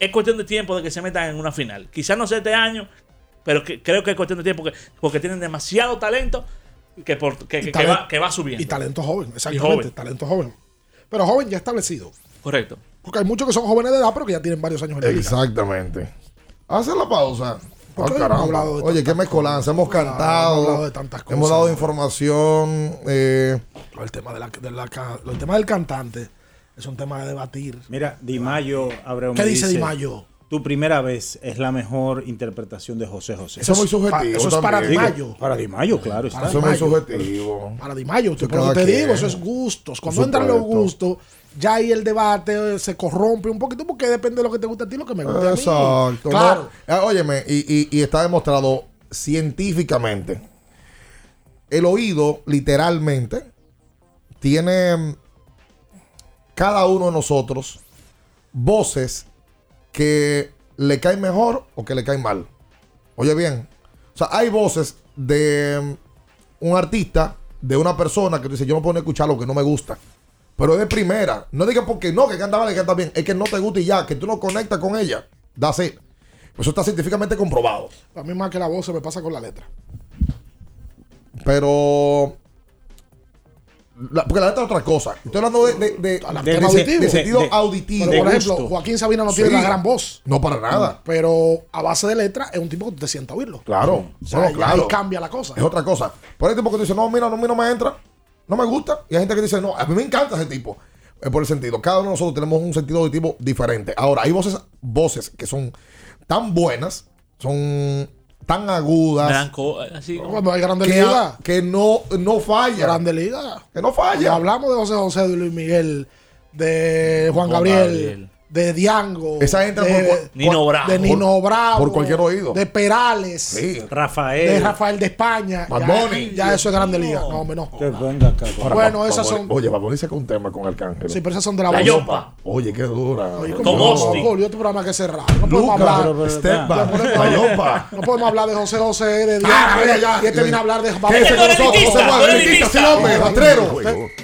es cuestión de tiempo de que se metan en una final. Quizás no sea este año, pero que- creo que es cuestión de tiempo que- porque tienen demasiado talento que, por- que, que- que talen- va, que va subiendo. Y talento joven, exactamente. joven. Talento joven. Pero joven ya establecido. Correcto. Porque hay muchos que son jóvenes de edad, pero que ya tienen varios años en la. Exactamente. Hace la pausa. Porque hemos hablado de Oye, qué mezcolanza. Hemos cantado. hemos hablado de tantas Hemos cosas. dado información. eh, El tema, de la, de la ca- el tema del cantante Es un tema de debatir. Mira, Di Mayo Abreu ¿Qué me dice Di Mayo? Tu primera vez es la mejor interpretación de José José. Eso es muy subjetivo Eso es para también. Di Mayo. Para Di Mayo, claro. Para está. Di Mayo. subjetivo. Para Di Mayo, Eso pero te digo, eso es gustos. Cuando entran los gustos, ya ahí el debate se corrompe un poquito porque depende de lo que te guste a ti y lo que me guste a mí. Exacto. Claro. ¿no? Ah, Óyeme, y, y- y está demostrado científicamente. El oído, literalmente, tiene cada uno de nosotros voces que le caen mejor o que le caen mal. Oye bien, o sea, hay voces de mm, un artista, de una persona que tú dices, yo no puedo escuchar lo que no me gusta. Pero es de primera. No digas porque no, que canta mal, que canta bien. Es que no te gusta y ya, que tú no conectas con ella. That's it. Eso está científicamente comprobado. Para mí más que la voz se me pasa con la letra. Pero. La- porque la letra es otra cosa. Estoy hablando de, de, de- de- auditivo. sentido auditivo. Pero, por ejemplo, Joaquín Sabina no tiene la gran voz. No para nada. Pero a base de letra es un tipo que te sientas a oírlo. Claro. O sea, claro. ahí cambia la cosa. Es otra cosa. Por el tipo que tú dices, no, mira, no, a mí no me entra, no me gusta. Y hay gente que dice, no, a mí me encanta ese tipo. Es por el sentido. Cada uno de nosotros tenemos un sentido auditivo diferente. Ahora, hay voces, voces que son tan buenas, son tan agudas. Blanco, así. Cuando hay Grande que, Liga. que no, no falla. Grande Liga. Que no falla. Hablamos de José José, de Luis Miguel, de Juan, Juan Gabriel, Gabriel. De Diango. Esa entra de, por Nino Bravo. De Nino Bravo. por cualquier oído. De Perales. Sí. Rafael. De Rafael de España. Bad ya, Bunny. ya eso es Grande Liga. No, hombre, no. Que venga acá. Ahora, Bueno, esas son- Oye, un tema con Arcángel. Sí, pero esas son de la, La voz. Yopa. Oye, qué dura. Oye, este programa que cerrar. No podemos hablar. La no podemos de José José, de Ah, Diango. y este viene a hablar de Baboni. con nosotros, sí, hombre, El rastrero.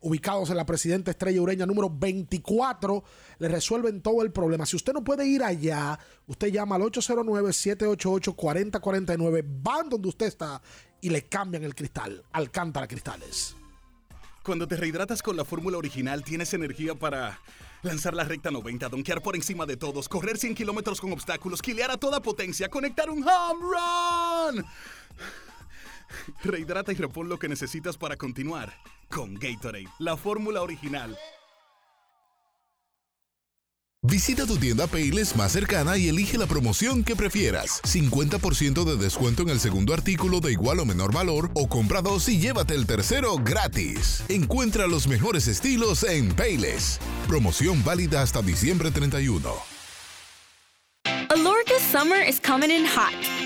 Ubicados en la Presidenta Estrella Ureña número 24, le resuelven todo el problema. Si usted no puede ir allá, usted llama al 809-788-4049, van donde usted está y le cambian el cristal. Alcántara Cristales. Cuando te rehidratas con la fórmula original, tienes energía para lanzar la recta 90, donkear por encima de todos, correr 100 kilómetros con obstáculos, quilear a toda potencia, conectar un home run. Rehidrata y repon lo que necesitas para continuar con Gatorade, la fórmula original. Visita tu tienda Payless más cercana y elige la promoción que prefieras. 50% de descuento en el segundo artículo de igual o menor valor o compra dos y llévate el tercero gratis. Encuentra los mejores estilos en Payless. Promoción válida hasta diciembre 31. Alorca's summer is coming in hot,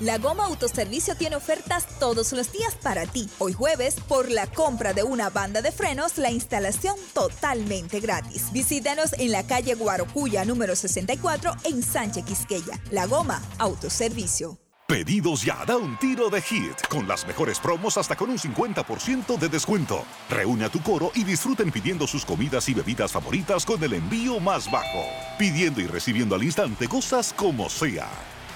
La Goma Autoservicio tiene ofertas todos los días para ti. Hoy jueves, por la compra de una banda de frenos, la instalación totalmente gratis. Visítanos en la calle Guarocuya número 64 en Sánchez Quisqueya. La Goma Autoservicio. Pedidos ya, da un tiro de hit, con las mejores promos hasta con un 50% de descuento. Reúne a tu coro y disfruten pidiendo sus comidas y bebidas favoritas con el envío más bajo. Pidiendo y recibiendo al instante cosas como sea.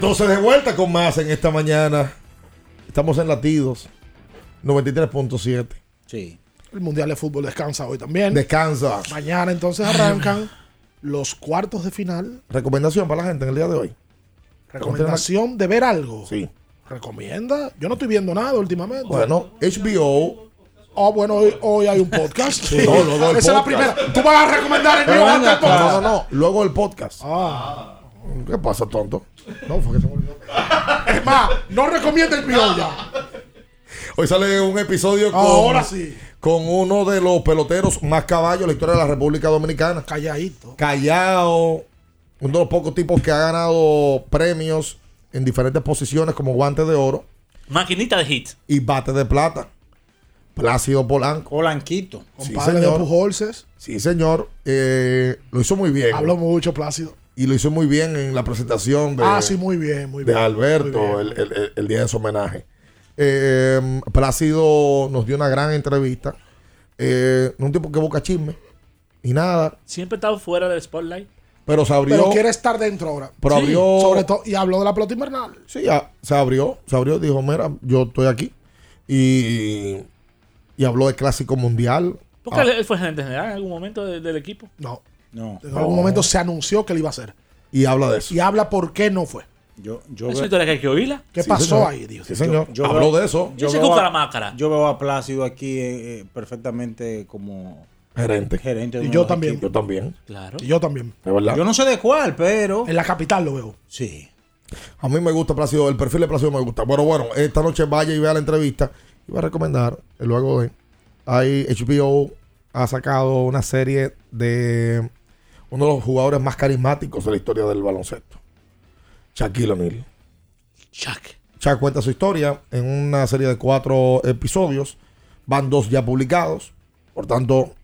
Entonces de vuelta con más en esta mañana. Estamos en latidos. 93.7. Sí. El Mundial de Fútbol descansa hoy también. Descansa. Mañana entonces arrancan los cuartos de final. Recomendación para la gente en el día de hoy. Recomendación de ver algo. Sí. ¿Recomienda? Yo no estoy viendo nada últimamente. Bueno, HBO. Oh, bueno, hoy, hoy hay un podcast. Sí, no, luego el Esa es la primera. Tú vas a recomendar el mío antes del podcast. No, no, no. Luego el podcast. Ah. ¿Qué pasa, tonto? No, fue que se me olvidó. Es más, no recomienda el ya. Hoy sale un episodio con, Ahora sí. con uno de los peloteros más caballos de la historia de la República Dominicana. Calladito. Callao, uno de los pocos tipos que ha ganado premios en diferentes posiciones como guante de oro Maquinita de hit. y bate de plata. Plácido Polanco. Polanquito. Sí, Compadre de señor. Pujolces. Sí, señor. Eh, lo hizo muy bien. Habló mucho, Plácido. Y lo hizo muy bien en la presentación de, ah, sí, muy bien, muy de bien. Alberto Muy bien. el, el- día de su homenaje. Eh, Plácido nos dio una gran entrevista. Eh, un tipo que busca chisme y nada, Siempre he estado fuera del spotlight. pero se abrió. Pero quiere estar dentro ahora. Pero Sí, abrió- Sobre todo, y habló de la pelota invernal. Sí, ya, se abrió, se abrió, dijo, mira, yo estoy aquí. Y, y habló de clásico mundial. Porque Ah, él, él fue gerente general en algún momento de- del equipo. No. No. En algún momento se anunció que lo iba a hacer. y habla de eso. Y habla por qué no fue. Yo, yo Es una historia que hay que oírla. ¿Qué Sí, pasó señor. ahí, Dios? Sí, señor. yo habló veo- de eso. Yo se veo a- la máscara. Yo veo a Plácido aquí eh, eh, perfectamente como Gerente. gerente. de Y yo también. equipos. Yo también. Claro. Y yo también. De verdad. Yo no sé de cuál, pero En la capital lo veo. sí. A mí me gusta Plácido, el perfil de Plácido me gusta. Bueno, bueno, esta noche vaya y vea la entrevista. Y va a recomendar, eh, luego de. Hay HBO ha sacado una serie de uno de los jugadores más carismáticos de la historia del baloncesto. Shaquille O'Neal. Chuck. Shaq cuenta su historia en una serie de cuatro episodios. Van dos ya publicados. Por tanto,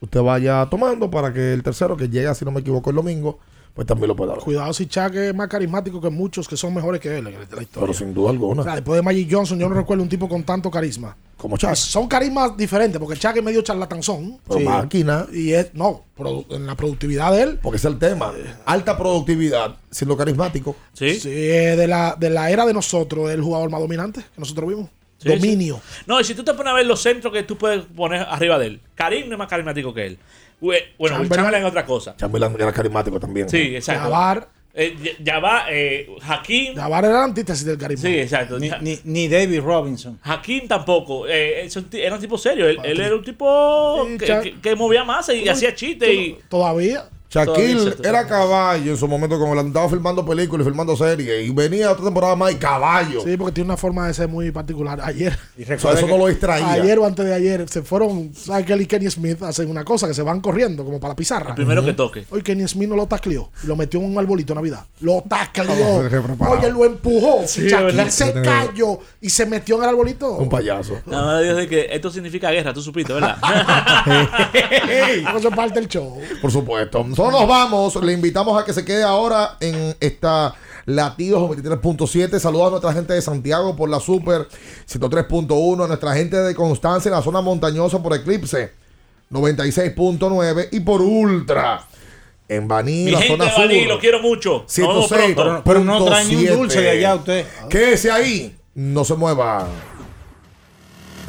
usted vaya tomando para que el tercero, que llega, si no me equivoco, el domingo, pues también lo pueda ver. Cuidado si Chuck es más carismático que muchos que son mejores que él en la historia. Pero sin duda alguna. O sea, después de Magic Johnson, yo no recuerdo un tipo con tanto carisma. Como. Son carismas diferentes, porque Chuck es medio charlatanzón. Pero máquina. Y es, no, en la productividad de él. Porque ese es el tema. Alta productividad, siendo carismático. Sí. Sí, es de la, de la era de nosotros, el jugador más dominante que nosotros vimos. Sí, dominio. sí. No, y si tú te pones a ver los centros que tú puedes poner arriba de él, Karim no es más carismático que él. Ue- Bueno, Chamberlain- Chamberlain es otra cosa. Chamberlain era carismático también. Sí, exacto. Jabbar. Eh, va, eh, Hakim. Jabbar era la antítesis del carisma. Sí, exacto. Ni, ni, ni David Robinson. Hakim tampoco. Eh, era un tipo serio. Él, él era un tipo que- que movía masa y hacía chistes. Y, Todavía. Shaquille era caballo en su momento cuando él andaba filmando películas y filmando series. Y venía otra temporada más y caballo. Sí, porque tiene una forma de ser muy particular. Ayer. O sea, [laughs] eso no lo distraía. Ayer o antes de ayer se fueron. ¿Sabes que él y Kenny Smith hacen una cosa? Que se van corriendo como para la pizarra. El primero que toque. Hoy Kenny Smith no lo tacleó. y Lo metió en un arbolito de Navidad. Lo tacleó. Ah, no. Oye, lo empujó. Sí, Shaquille ¿verdad? se cayó y se metió en el arbolito. Un payaso. madre de Dios de que esto significa guerra, tú supiste, ¿verdad? [laughs] [laughs] Eso es parte del show. Por supuesto. Nosotros nos vamos. Le invitamos a que se quede ahora en esta Latidos 23.7. Saludos a nuestra gente de Santiago por la Super 103.1. A nuestra gente de Constancia en la zona montañosa por Eclipse 96.9. Y por Ultra en Baní, Mi la gente zona de sur. Baní, lo quiero mucho. Nos vemos 106. pronto. Pero no trae ni un dulce de allá usted. Quédese ahí. No se mueva.